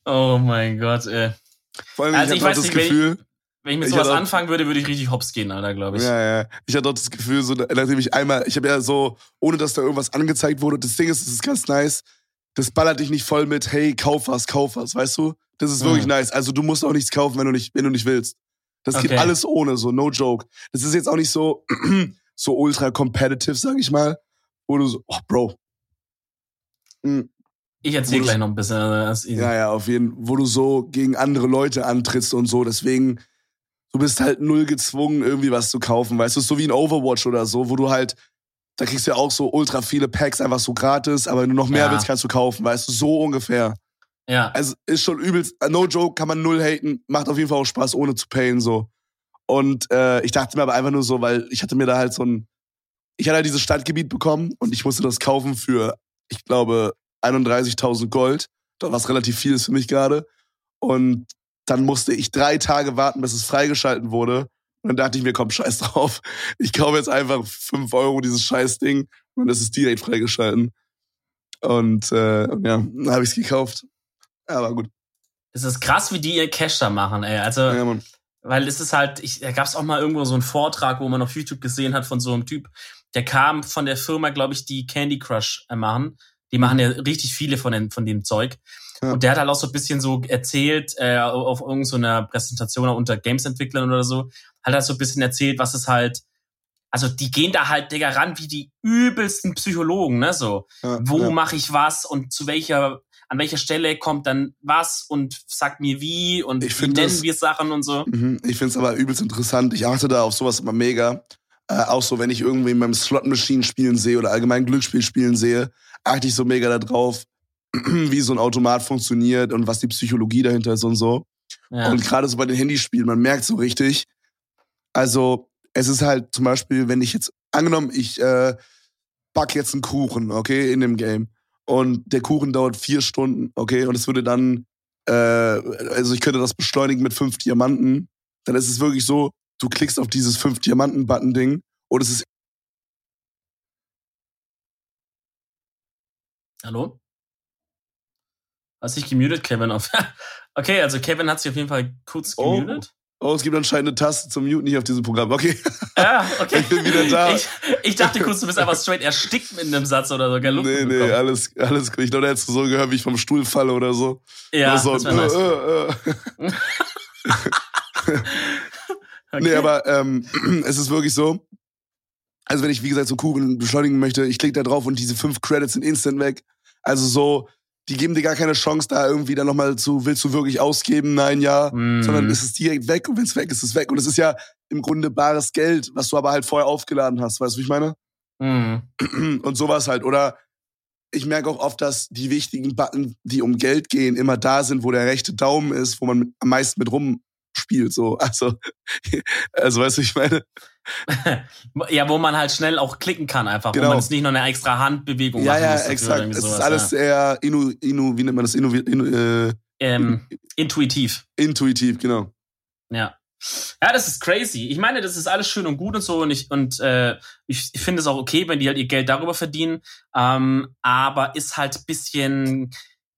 Speaker 2: Oh mein Gott, ey.
Speaker 1: Vor allem, also ich, ich weiß das nicht, Gefühl,
Speaker 2: wenn ich mit sowas ich anfangen würde, würde ich richtig hops gehen, Alter, glaube ich.
Speaker 1: Ja, ja. Ich hatte auch das Gefühl, so, nachdem ich einmal, ich habe ja so, ohne dass da irgendwas angezeigt wurde, das Ding ist, das ist ganz nice. Das ballert dich nicht voll mit, hey, kauf was, kauf was, weißt du? Das ist wirklich mhm. nice. Also du musst auch nichts kaufen, wenn du nicht, wenn du nicht willst. Das okay. geht alles ohne, so, no joke. Das ist jetzt auch nicht so, so ultra competitive, sag ich mal. Wo du so, oh, Bro.
Speaker 2: Mhm. Ich erzähle gleich noch ein bisschen.
Speaker 1: Ja, ja, auf jeden Fall. Wo du so gegen andere Leute antrittst und so. Deswegen, du bist halt null gezwungen, irgendwie was zu kaufen. Weißt du, so wie in Overwatch oder so, wo du halt, da kriegst du ja auch so ultra viele Packs einfach so gratis, aber wenn du noch mehr ja. willst, kannst du kaufen. Weißt du, so ungefähr.
Speaker 2: Ja.
Speaker 1: Also ist schon übelst, no joke, kann man null haten. Macht auf jeden Fall auch Spaß, ohne zu payen, so. Und äh, ich dachte mir aber einfach nur so, weil ich hatte mir da halt so ein, ich hatte halt dieses Stadtgebiet bekommen und ich musste das kaufen für, ich glaube, 31.000 Gold, was relativ viel ist für mich gerade. Und dann musste ich drei Tage warten, bis es freigeschalten wurde. Und dann dachte ich mir, komm, scheiß drauf. Ich kaufe jetzt einfach fünf Euro dieses scheiß Ding und es ist direkt freigeschalten. Und äh, ja, dann habe ich es gekauft. War gut.
Speaker 2: Das ist krass, wie die ihr Cash da machen, ey. Also, ja, Mann. weil es ist halt, ich, da gab es auch mal irgendwo so einen Vortrag, wo man auf YouTube gesehen hat von so einem Typ, der kam von der Firma, glaube ich, die Candy Crush äh, machen. Die machen ja richtig viele von, den, von dem Zeug. Ja. Und der hat halt auch so ein bisschen so erzählt, äh, auf irgendeiner so Präsentation unter Games-Entwicklern oder so, hat er so ein bisschen erzählt, was es halt, also die gehen da halt, Digga, ran wie die übelsten Psychologen, ne, so. Ja, Wo ja. mache ich was und zu welcher, an welcher Stelle kommt dann was und sagt mir wie und ich wie nennen wir Sachen und so.
Speaker 1: Mhm, ich finde es aber übelst interessant. Ich achte da auf sowas immer mega. Äh, auch so, wenn ich irgendwie in meinem Slot-Machine spielen sehe oder allgemein Glücksspiel spielen sehe, achte ich so mega darauf, wie so ein Automat funktioniert und was die Psychologie dahinter ist und so. Ja. Und gerade so bei den Handyspielen, man merkt so richtig, also es ist halt zum Beispiel, wenn ich jetzt, angenommen, ich äh, back jetzt einen Kuchen, okay, in dem Game. Und der Kuchen dauert vier Stunden, okay, und es würde dann, äh, also ich könnte das beschleunigen mit fünf Diamanten. Dann ist es wirklich so, du klickst auf dieses fünf Diamanten-Button-Ding und es ist.
Speaker 2: Hallo? Hast dich gemutet, Kevin? Auf okay, also Kevin hat sich auf jeden Fall kurz oh. gemutet.
Speaker 1: Oh, es gibt anscheinend eine Taste zum Muten hier auf diesem Programm. Okay.
Speaker 2: Ja, okay. ich bin wieder da. Ich, ich, dachte kurz, du bist einfach straight erstickt mit einem Satz oder so. Gell?
Speaker 1: Nee, nee, alles, alles gut. Ich glaube, da hättest du so gehört, wie ich vom Stuhl falle oder so.
Speaker 2: Ja, so. das nice. Äh, äh.
Speaker 1: okay. Nee, aber ähm, es ist wirklich so, also wenn ich, wie gesagt, so Kugeln beschleunigen möchte, ich klicke da drauf und diese fünf Credits sind instant weg. Also so, die geben dir gar keine Chance, da irgendwie dann nochmal zu, willst du wirklich ausgeben? Nein, ja. Mm. Sondern es ist direkt weg und wenn es weg ist, ist es weg. Und es ist ja im Grunde bares Geld, was du aber halt vorher aufgeladen hast. Weißt du, wie ich meine? Mm. Und sowas halt. Oder ich merke auch oft, dass die wichtigen Button, die um Geld gehen, immer da sind, wo der rechte Daumen ist, wo man am meisten mit rumspielt. So. Also, also weißt du, ich meine.
Speaker 2: ja, wo man halt schnell auch klicken kann, einfach, genau. wo man jetzt nicht noch eine extra Handbewegung
Speaker 1: ja, Ja, ja, exakt. Es ist alles ja. sehr inu, inu, wie nennt man das? Inu, inu,
Speaker 2: äh, ähm, intuitiv.
Speaker 1: Intuitiv, genau.
Speaker 2: Ja. Ja, das ist crazy. Ich meine, das ist alles schön und gut und so und ich und äh, ich, ich finde es auch okay, wenn die halt ihr Geld darüber verdienen, ähm, aber ist halt bisschen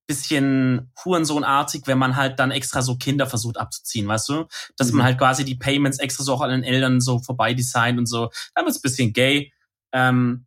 Speaker 2: bisschen Hurensohnartig, wenn man halt dann extra so Kinder versucht abzuziehen, weißt du? Dass mhm. man halt quasi die Payments extra so auch an den Eltern so vorbei designt und so. Dann wird's bisschen gay. Ähm,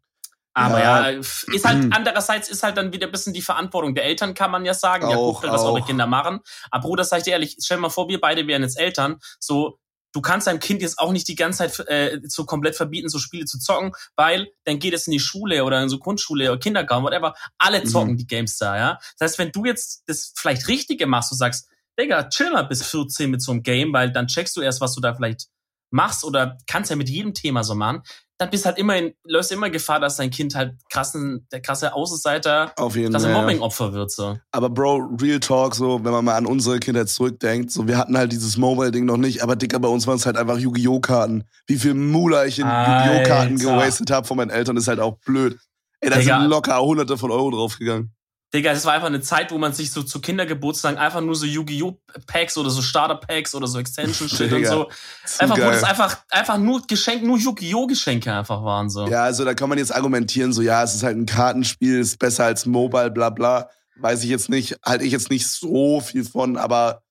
Speaker 2: aber ja. ja, ist halt, andererseits ist halt dann wieder ein bisschen die Verantwortung der Eltern, kann man ja sagen. Auch, ja, guckt halt, was eure Kinder machen. Aber Bruder, sag ich dir ehrlich, stell dir mal vor, wir beide wären jetzt Eltern. So, du kannst deinem Kind jetzt auch nicht die ganze Zeit äh, so komplett verbieten, so Spiele zu zocken, weil dann geht es in die Schule oder in so Grundschule oder Kindergarten, whatever. Alle mhm. zocken mhm. die Games da, ja. Das heißt, wenn du jetzt das vielleicht Richtige machst, du sagst, Digga, chill mal bis 14 mit so einem Game, weil dann checkst du erst, was du da vielleicht machst oder kannst ja mit jedem Thema so machen, dann bist halt immer in, löst immer Gefahr, dass dein Kind halt krassen, der krasse Außenseiter,
Speaker 1: Auf jeden
Speaker 2: krasse Mobbing-Opfer wird, so.
Speaker 1: Aber Bro, Real Talk, so, wenn man mal an unsere Kindheit zurückdenkt, so, wir hatten halt dieses Mobile-Ding noch nicht, aber Dicker, bei uns waren es halt einfach Yu-Gi-Oh! Karten. Wie viel Mula ich in Yu-Gi-Oh! Karten gewastet habe von meinen Eltern, ist halt auch blöd. Ey, da Digga. sind locker hunderte von Euro draufgegangen.
Speaker 2: Digga, das war einfach eine Zeit, wo man sich so zu Kindergeburtstagen einfach nur so Yu-Gi-Oh! Packs oder so Starter-Packs oder so Extension-Shit und so. Einfach, geil. wo das einfach, einfach nur Geschenke, nur Yu-Gi-Oh! Geschenke einfach waren, so.
Speaker 1: Ja, also da kann man jetzt argumentieren, so, ja, es ist halt ein Kartenspiel, ist besser als Mobile, bla, bla. Weiß ich jetzt nicht, halte ich jetzt nicht so viel von, aber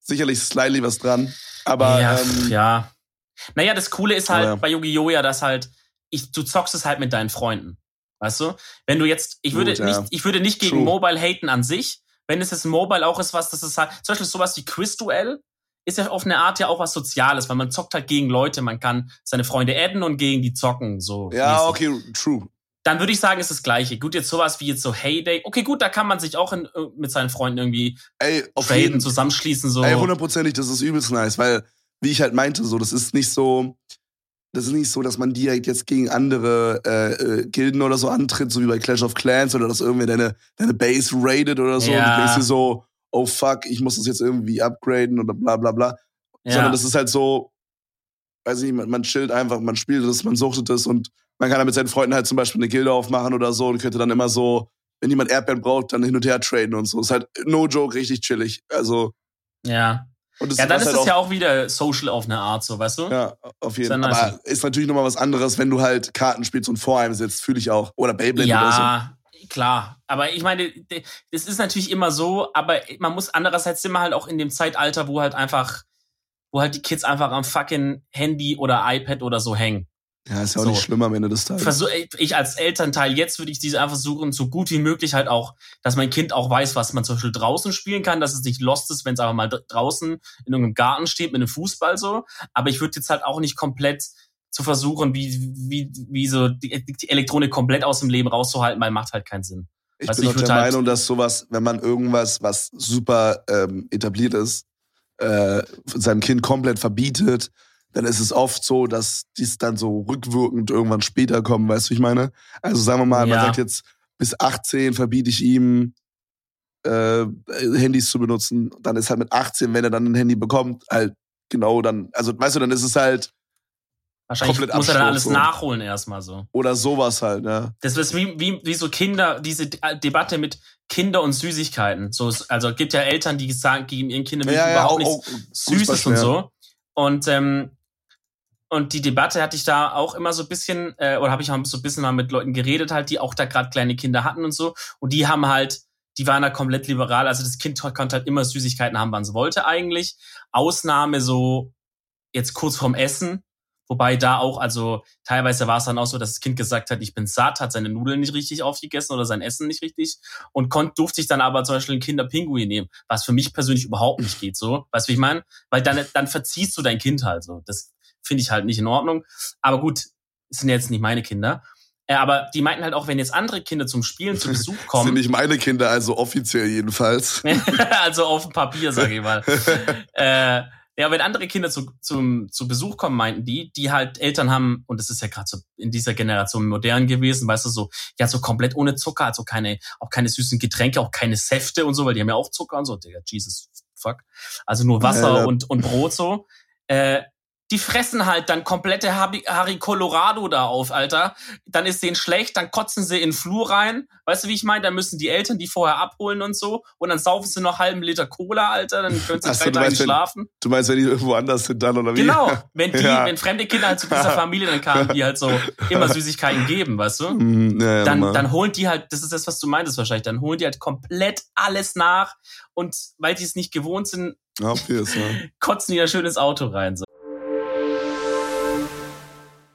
Speaker 1: sicherlich slightly was dran. Aber,
Speaker 2: ja,
Speaker 1: ähm,
Speaker 2: ja. Naja, das Coole ist halt ja. bei Yu-Gi-Oh! ja, dass halt, ich, du zockst es halt mit deinen Freunden. Weißt du? Wenn du jetzt, ich würde Gut, nicht, ich würde nicht gegen True. Mobile haten an sich. Wenn es jetzt Mobile auch ist, was das ist halt, zum Beispiel sowas wie Quizduell ist ja auf eine Art ja auch was Soziales, weil man zockt halt gegen Leute, man kann seine Freunde adden und gegen die zocken, so.
Speaker 1: Ja, mäßig. okay, true.
Speaker 2: Dann würde ich sagen, ist das Gleiche. Gut, jetzt sowas wie jetzt so Heyday. Okay, gut, da kann man sich auch in, äh, mit seinen Freunden irgendwie
Speaker 1: ey, auf
Speaker 2: jeden, zusammenschließen, so.
Speaker 1: Ey, hundertprozentig, das ist übelst nice, weil, wie ich halt meinte, so, das ist nicht so, das ist nicht so, dass man direkt jetzt gegen andere äh, äh, Gilden oder so antritt, so wie bei Clash of Clans oder dass irgendwie deine, deine Base raided oder so. Ja. Und du denkst dir so, oh fuck, ich muss das jetzt irgendwie upgraden oder bla bla bla. Ja. Sondern das ist halt so, weiß ich nicht, man, man chillt einfach, man spielt das, man suchtet das und man kann dann mit seinen Freunden halt zum Beispiel eine Gilde aufmachen oder so und könnte dann immer so, wenn jemand Erdbeeren braucht, dann hin und her traden und so. Ist halt no joke richtig chillig. Also.
Speaker 2: Ja ja, dann ist halt es ja auch wieder social auf eine Art, so, weißt du?
Speaker 1: Ja, auf jeden Fall. Aber ist natürlich nochmal was anderes, wenn du halt Karten spielst und vor einem sitzt, fühle ich auch. Oder Beyblade
Speaker 2: ja,
Speaker 1: oder so.
Speaker 2: Klar, aber ich meine, das ist natürlich immer so, aber man muss andererseits immer halt auch in dem Zeitalter, wo halt einfach, wo halt die Kids einfach am fucking Handy oder iPad oder so hängen.
Speaker 1: Ja, ist ja auch so. nicht schlimm am Ende des Tages.
Speaker 2: Versuch, ich als Elternteil, jetzt würde ich diese einfach versuchen, so gut wie möglich halt auch, dass mein Kind auch weiß, was man zum Beispiel draußen spielen kann, dass es nicht lost ist, wenn es einfach mal draußen in irgendeinem Garten steht mit einem Fußball so. Aber ich würde jetzt halt auch nicht komplett zu versuchen, wie, wie, wie so die, die Elektronik komplett aus dem Leben rauszuhalten, weil macht halt keinen Sinn.
Speaker 1: Ich also bin ich der halt Meinung, dass sowas, wenn man irgendwas, was super ähm, etabliert ist, äh, seinem Kind komplett verbietet, dann ist es oft so, dass dies dann so rückwirkend irgendwann später kommen, weißt du, wie ich meine? Also sagen wir mal, ja. man sagt jetzt, bis 18 verbiete ich ihm äh, Handys zu benutzen, dann ist halt mit 18, wenn er dann ein Handy bekommt, halt genau dann, also weißt du, dann ist es halt
Speaker 2: Wahrscheinlich muss er dann alles so. nachholen erstmal so.
Speaker 1: Oder sowas halt, ja.
Speaker 2: Das ist wie, wie, wie so Kinder, diese Debatte mit Kinder und Süßigkeiten. So, also gibt ja Eltern, die sagen, geben ihren Kindern ja, überhaupt ja, nichts Süßes und so. Und ähm, und die Debatte hatte ich da auch immer so ein bisschen, äh, oder habe ich auch so ein bisschen mal mit Leuten geredet, halt, die auch da gerade kleine Kinder hatten und so. Und die haben halt, die waren da komplett liberal. Also das Kind konnte halt immer Süßigkeiten haben, wann es wollte eigentlich. Ausnahme so jetzt kurz vorm Essen. Wobei da auch, also teilweise war es dann auch so, dass das Kind gesagt hat, ich bin satt, hat seine Nudeln nicht richtig aufgegessen oder sein Essen nicht richtig und konnte, durfte sich dann aber zum Beispiel einen Kinderpinguin nehmen, was für mich persönlich überhaupt nicht geht, so. Weißt du, wie ich meine? Weil dann, dann verziehst du dein Kind halt so. Das finde ich halt nicht in Ordnung. Aber gut, sind jetzt nicht meine Kinder. Äh, aber die meinten halt auch, wenn jetzt andere Kinder zum Spielen zu Besuch kommen.
Speaker 1: sind nicht meine Kinder, also offiziell jedenfalls.
Speaker 2: also auf dem Papier, sage ich mal. äh, ja, wenn andere Kinder zu, zum, zu Besuch kommen, meinten die, die halt Eltern haben, und das ist ja gerade so in dieser Generation modern gewesen, weißt du, so, ja, so komplett ohne Zucker, also keine, auch keine süßen Getränke, auch keine Säfte und so, weil die haben ja auch Zucker und so, Digga, Jesus, fuck. Also nur Wasser äh, und, und Brot so. Äh, die fressen halt dann komplette Harry Colorado da auf, Alter. Dann ist denen schlecht, dann kotzen sie in den Flur rein. Weißt du, wie ich meine? Dann müssen die Eltern die vorher abholen und so. Und dann saufen sie noch halben Liter Cola, Alter. Dann können sie drei Tage schlafen.
Speaker 1: Wenn, du meinst, wenn die irgendwo anders sind dann, oder wie?
Speaker 2: Genau. Wenn die, ja. wenn fremde Kinder halt zu dieser Familie dann kamen, die halt so immer Süßigkeiten geben, weißt du? Mm, ja, ja, dann, dann holen die halt, das ist das, was du meintest wahrscheinlich, dann holen die halt komplett alles nach. Und weil die es nicht gewohnt sind,
Speaker 1: so.
Speaker 2: kotzen die ein schönes Auto rein. So.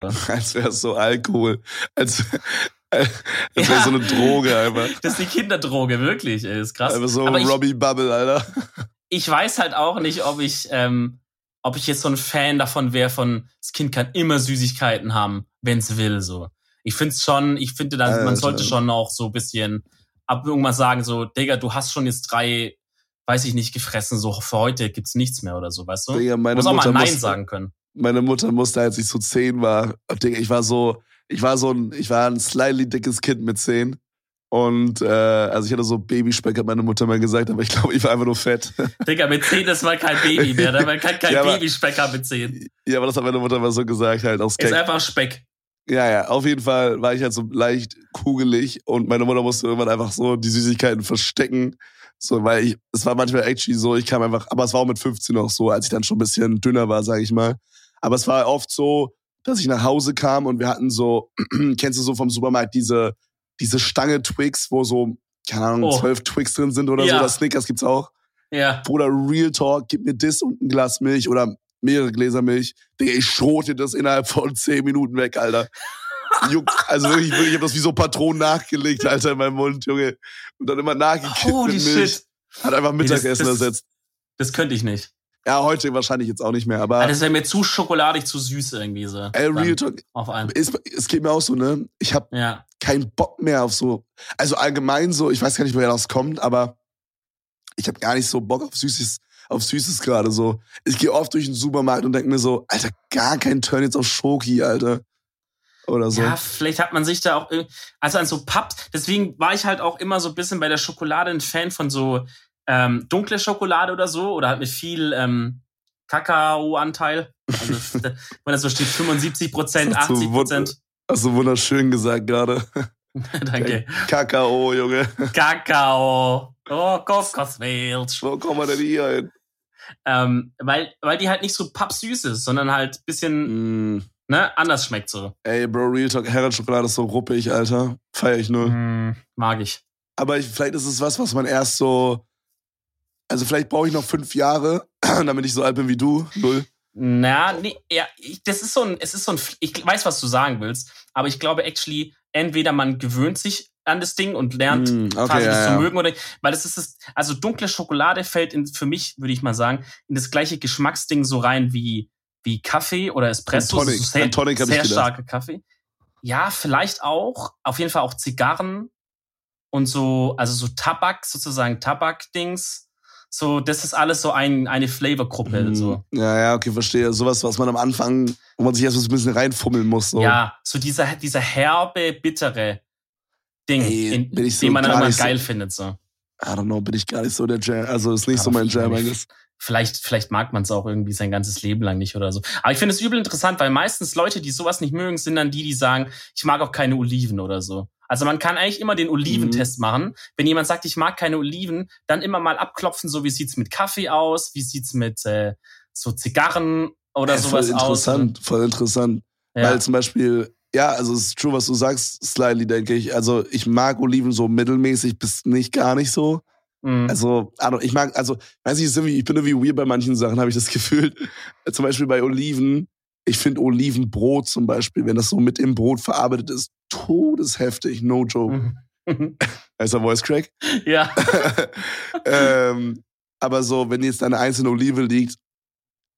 Speaker 1: Als wäre es so Alkohol. Als, als wäre ja. so eine Droge einfach.
Speaker 2: Das ist die Kinderdroge, wirklich. Ey, ist krass.
Speaker 1: Einfach so Aber Robbie ich, Bubble, Alter.
Speaker 2: Ich weiß halt auch nicht, ob ich, ähm, ob ich jetzt so ein Fan davon wäre, von das Kind kann immer Süßigkeiten haben, wenn es will, so. Ich finde es schon, ich finde, dann, man sollte schon auch so ein bisschen ab irgendwann sagen, so, Digga, du hast schon jetzt drei, weiß ich nicht, gefressen, so für heute gibt's nichts mehr oder so, weißt du?
Speaker 1: Digga, meine
Speaker 2: muss
Speaker 1: auch
Speaker 2: mal Nein sagen können
Speaker 1: meine Mutter musste, als ich so zehn war, ich war so, ich war so ein, ich war ein slightly dickes Kind mit zehn. Und äh, also ich hatte so Babyspeck, hat meine Mutter mal gesagt, aber ich glaube, ich war einfach nur fett.
Speaker 2: Digga, mit zehn ist man kein Baby mehr, ne? man kann kein ja, Babyspeck haben mit zehn.
Speaker 1: Ja, aber das hat meine Mutter mal so gesagt, halt aus
Speaker 2: Ist einfach Speck.
Speaker 1: Ja, ja, auf jeden Fall war ich halt so leicht kugelig und meine Mutter musste irgendwann einfach so die Süßigkeiten verstecken. So, weil ich, es war manchmal actually so, ich kam einfach, aber es war auch mit 15 auch so, als ich dann schon ein bisschen dünner war, sag ich mal. Aber es war oft so, dass ich nach Hause kam und wir hatten so, kennst du so vom Supermarkt diese, diese Stange Twix, wo so, keine Ahnung, oh. zwölf Twix drin sind oder ja. so. Das Snickers gibt's auch.
Speaker 2: Ja.
Speaker 1: Bruder, Real Talk, gib mir das und ein Glas Milch oder mehrere Gläser Milch. Digga, ich schrote das innerhalb von zehn Minuten weg, Alter. also wirklich, wirklich, ich hab das wie so Patronen nachgelegt, Alter, in meinem Mund, Junge. Und dann immer nachgekippt Holy mit Milch. Shit. Hat einfach Mittagessen nee, das, das, ersetzt.
Speaker 2: Das könnte ich nicht.
Speaker 1: Ja, heute wahrscheinlich jetzt auch nicht mehr, aber.
Speaker 2: Das wäre mir zu schokoladig, zu süß irgendwie so.
Speaker 1: Ey, Real Talk. Auf. Ist, es geht mir auch so, ne? Ich habe ja. keinen Bock mehr auf so. Also allgemein so, ich weiß gar nicht, woher das kommt, aber ich habe gar nicht so Bock auf Süßes, auf Süßes gerade so. Ich gehe oft durch den Supermarkt und denke mir so, Alter, gar kein Turn jetzt auf Schoki, Alter. oder so.
Speaker 2: Ja, vielleicht hat man sich da auch, also an so Paps, deswegen war ich halt auch immer so ein bisschen bei der Schokolade ein Fan von so ähm, dunkle Schokolade oder so, oder halt mit viel ähm, Kakaoanteil. Also, wenn das so steht, 75 Prozent, 80 Prozent.
Speaker 1: Hast du wunderschön gesagt gerade.
Speaker 2: Danke.
Speaker 1: Kakao, Junge.
Speaker 2: Kakao. Oh, Kokosmilch.
Speaker 1: Wo kommen wir denn hier hin?
Speaker 2: Ähm, weil, weil die halt nicht so pappsüß ist, sondern halt ein bisschen mm. ne, anders schmeckt so.
Speaker 1: Ey, Bro, Real Talk, Herrenschokolade ist so ruppig, Alter. Feier ich nur.
Speaker 2: Mm, mag ich.
Speaker 1: Aber ich, vielleicht ist es was, was man erst so. Also vielleicht brauche ich noch fünf Jahre, damit ich so alt bin wie du. Null.
Speaker 2: Na, nee, ja, ich, das ist so ein, es ist so ein, ich weiß, was du sagen willst, aber ich glaube actually, entweder man gewöhnt sich an das Ding und lernt mm, okay, quasi ja, das zu mögen oder weil es ist das, also dunkle Schokolade fällt in, für mich, würde ich mal sagen, in das gleiche Geschmacksding so rein wie wie Kaffee oder Espresso,
Speaker 1: Tonic.
Speaker 2: So sehr,
Speaker 1: Tonic
Speaker 2: sehr starke Kaffee. Ja, vielleicht auch, auf jeden Fall auch Zigarren und so, also so Tabak sozusagen Tabak-Dings so, das ist alles so ein, eine Flavorgruppe. Mhm. So.
Speaker 1: Ja, ja, okay, verstehe. Sowas, was man am Anfang, wo man sich erst ein bisschen reinfummeln muss. So.
Speaker 2: Ja, so dieser, dieser herbe, bittere Ding, Ey, in, so den man dann immer geil so, findet. So.
Speaker 1: I don't know, bin ich gar nicht so der Jam. Also ist nicht Aber so mein Jam, eigentlich.
Speaker 2: Vielleicht, vielleicht mag man es auch irgendwie sein ganzes Leben lang nicht oder so. Aber ich finde es übel interessant, weil meistens Leute, die sowas nicht mögen, sind dann die, die sagen, ich mag auch keine Oliven oder so. Also man kann eigentlich immer den Oliventest mhm. machen. Wenn jemand sagt, ich mag keine Oliven, dann immer mal abklopfen, so wie sieht's mit Kaffee aus, wie sieht's mit äh, so Zigarren oder ja, sowas
Speaker 1: voll interessant, aus. Voll interessant, ja. Weil zum Beispiel, ja, also es ist true, was du sagst, Slightly, denke ich. Also ich mag Oliven so mittelmäßig bis nicht gar nicht so. Mhm. Also, ich mag, also, weiß ich, ich bin irgendwie weird bei manchen Sachen, habe ich das Gefühl. Zum Beispiel bei Oliven, ich finde Olivenbrot zum Beispiel, wenn das so mit im Brot verarbeitet ist, todesheftig, no joke. Mhm. Heißt er Voice Crack?
Speaker 2: Ja.
Speaker 1: ähm, aber so, wenn jetzt eine einzelne Olive liegt,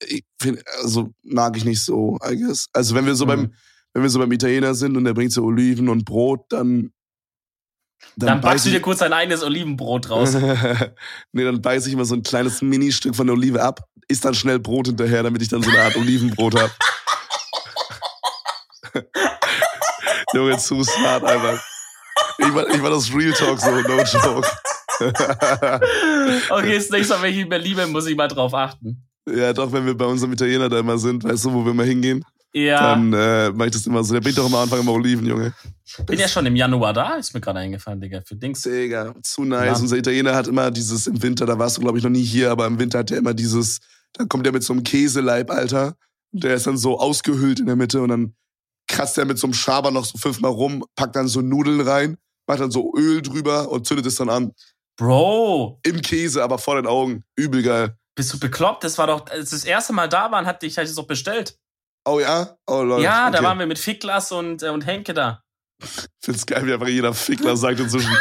Speaker 1: ich find, also mag ich nicht so, I guess. Also wenn wir so mhm. beim, wenn wir so beim Italiener sind und der bringt so Oliven und Brot, dann
Speaker 2: dann, dann backst du dir kurz ein eigenes Olivenbrot raus.
Speaker 1: nee, dann beiße ich immer so ein kleines Ministück von der Olive ab, isst dann schnell Brot hinterher, damit ich dann so eine Art Olivenbrot habe. Junge, zu smart einfach. Ich war, ich war das Real Talk so, no joke.
Speaker 2: okay, das nächste Mal, wenn ich in Berlin bin, muss ich mal drauf achten.
Speaker 1: Ja, doch, wenn wir bei unserem Italiener da immer sind, weißt du, wo wir mal hingehen?
Speaker 2: Ja.
Speaker 1: Dann äh, mache ich das immer so. Der bringt doch immer am Anfang immer Oliven, Junge.
Speaker 2: Bin ja schon im Januar da, ist mir gerade eingefallen, Digga. Für Dings.
Speaker 1: Digga, zu nice. Ja. Unser Italiener hat immer dieses im Winter, da warst du, glaube ich, noch nie hier, aber im Winter hat er immer dieses, da kommt er mit so einem Käseleib, Alter. Der ist dann so ausgehüllt in der Mitte und dann kratzt er mit so einem Schaber noch so fünfmal rum, packt dann so Nudeln rein, macht dann so Öl drüber und zündet es dann an.
Speaker 2: Bro.
Speaker 1: Im Käse, aber vor den Augen. Übel geil.
Speaker 2: Bist du bekloppt? Das war doch, als das erste Mal da waren, hatte ich, hatte ich es doch bestellt.
Speaker 1: Oh ja? Oh Leute.
Speaker 2: Ja, okay. da waren wir mit Ficklas und, äh, und Henke da.
Speaker 1: Ich find's geil, wie einfach jeder Fickler sagt inzwischen.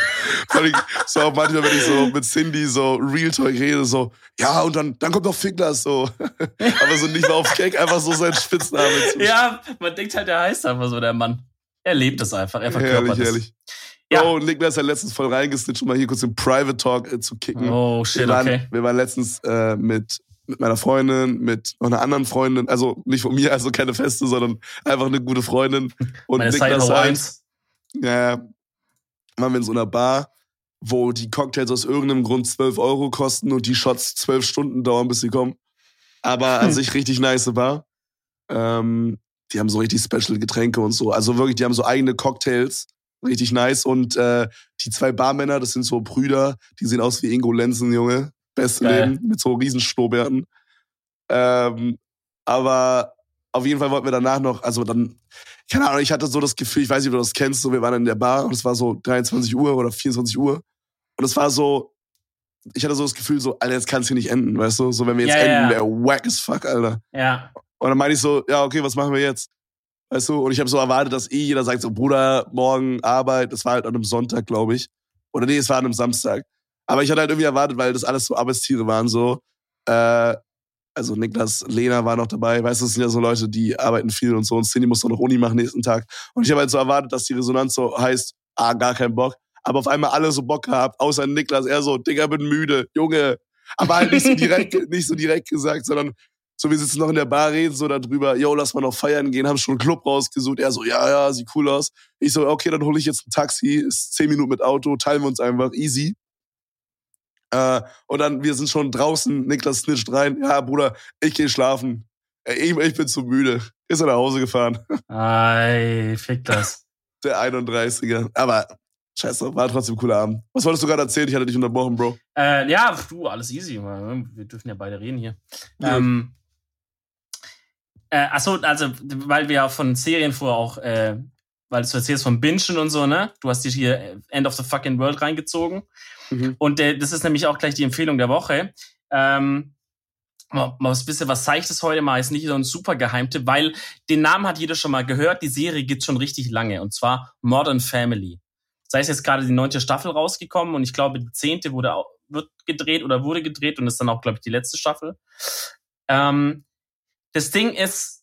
Speaker 1: so auch manchmal, wenn ich so mit Cindy so Real Talk rede, so, ja, und dann, dann kommt noch Ficklas so. Aber so nicht mal auf Gag, einfach so sein Spitzname.
Speaker 2: Ja, man denkt halt, der heißt einfach so, der Mann. Er lebt es einfach, er verkörpert
Speaker 1: herrlich, herrlich. Ja. Oh, und Niklas hat letztens voll reingesnitcht, um mal hier kurz den Private Talk äh, zu kicken.
Speaker 2: Oh, shit,
Speaker 1: wir waren,
Speaker 2: okay.
Speaker 1: Wir waren letztens äh, mit mit meiner Freundin, mit einer anderen Freundin, also nicht von mir, also keine feste, sondern einfach eine gute Freundin.
Speaker 2: Und Meine Niklas halt,
Speaker 1: ja, waren wir in so einer Bar, wo die Cocktails aus irgendeinem Grund 12 Euro kosten und die Shots 12 Stunden dauern, bis sie kommen. Aber an sich richtig nice Bar. Ähm, die haben so richtig Special Getränke und so. Also wirklich, die haben so eigene Cocktails. Richtig nice. Und äh, die zwei Barmänner, das sind so Brüder, die sehen aus wie Ingo Lenzen, Junge. Beste Geil. Leben mit so riesen Schnurrbärten. Ähm, aber auf jeden Fall wollten wir danach noch, also dann, keine Ahnung, ich hatte so das Gefühl, ich weiß nicht, ob du das kennst, so wir waren in der Bar und es war so 23 Uhr oder 24 Uhr und es war so, ich hatte so das Gefühl, so, Alter, jetzt kann es hier nicht enden, weißt du? So, wenn wir jetzt ja, enden, ja. wäre wack as fuck, Alter.
Speaker 2: Ja.
Speaker 1: Und dann meinte ich so, ja, okay, was machen wir jetzt? Weißt du? Und ich habe so erwartet, dass eh jeder sagt so, Bruder, morgen Arbeit. Das war halt an einem Sonntag, glaube ich. Oder nee, es war an einem Samstag. Aber ich hatte halt irgendwie erwartet, weil das alles so Arbeitstiere waren, so. Äh, also Niklas, Lena war noch dabei. Weißt du, das sind ja so Leute, die arbeiten viel und so. Und Cindy muss doch noch Uni machen nächsten Tag. Und ich habe halt so erwartet, dass die Resonanz so heißt, ah, gar kein Bock. Aber auf einmal alle so Bock gehabt, außer Niklas. Er so, Digga, bin müde, Junge. Aber halt nicht so direkt, nicht so direkt gesagt, sondern So, wir sitzen noch in der Bar, reden so darüber, yo, lass mal noch feiern gehen, haben schon einen Club rausgesucht. Er so, ja, ja, sieht cool aus. Ich so, okay, dann hole ich jetzt ein Taxi, ist zehn Minuten mit Auto, teilen wir uns einfach, easy. Äh, und dann, wir sind schon draußen, Niklas snitcht rein, ja, Bruder, ich gehe schlafen. Ich, ich bin zu müde. Ist er nach Hause gefahren.
Speaker 2: Ei, fick das.
Speaker 1: Der 31er. Aber scheiße, war trotzdem ein cooler Abend. Was wolltest du gerade erzählen? Ich hatte dich unterbrochen, Bro.
Speaker 2: Äh, ja, du, alles easy. Wir dürfen ja beide reden hier. Ja. Ähm, äh, achso, also, weil wir ja von Serien vorher auch, äh, weil du erzählst von Bingen und so, ne? Du hast dich hier End of the fucking World reingezogen. Mhm. Und äh, das ist nämlich auch gleich die Empfehlung der Woche. Ähm, mal was bisschen was Seichtes heute mal, ist nicht so ein super Geheimtipp, weil den Namen hat jeder schon mal gehört. Die Serie gibt's schon richtig lange und zwar Modern Family. Sei es jetzt gerade die neunte Staffel rausgekommen und ich glaube, die zehnte wurde wird gedreht oder wurde gedreht und ist dann auch, glaube ich, die letzte Staffel. Ähm, das Ding ist,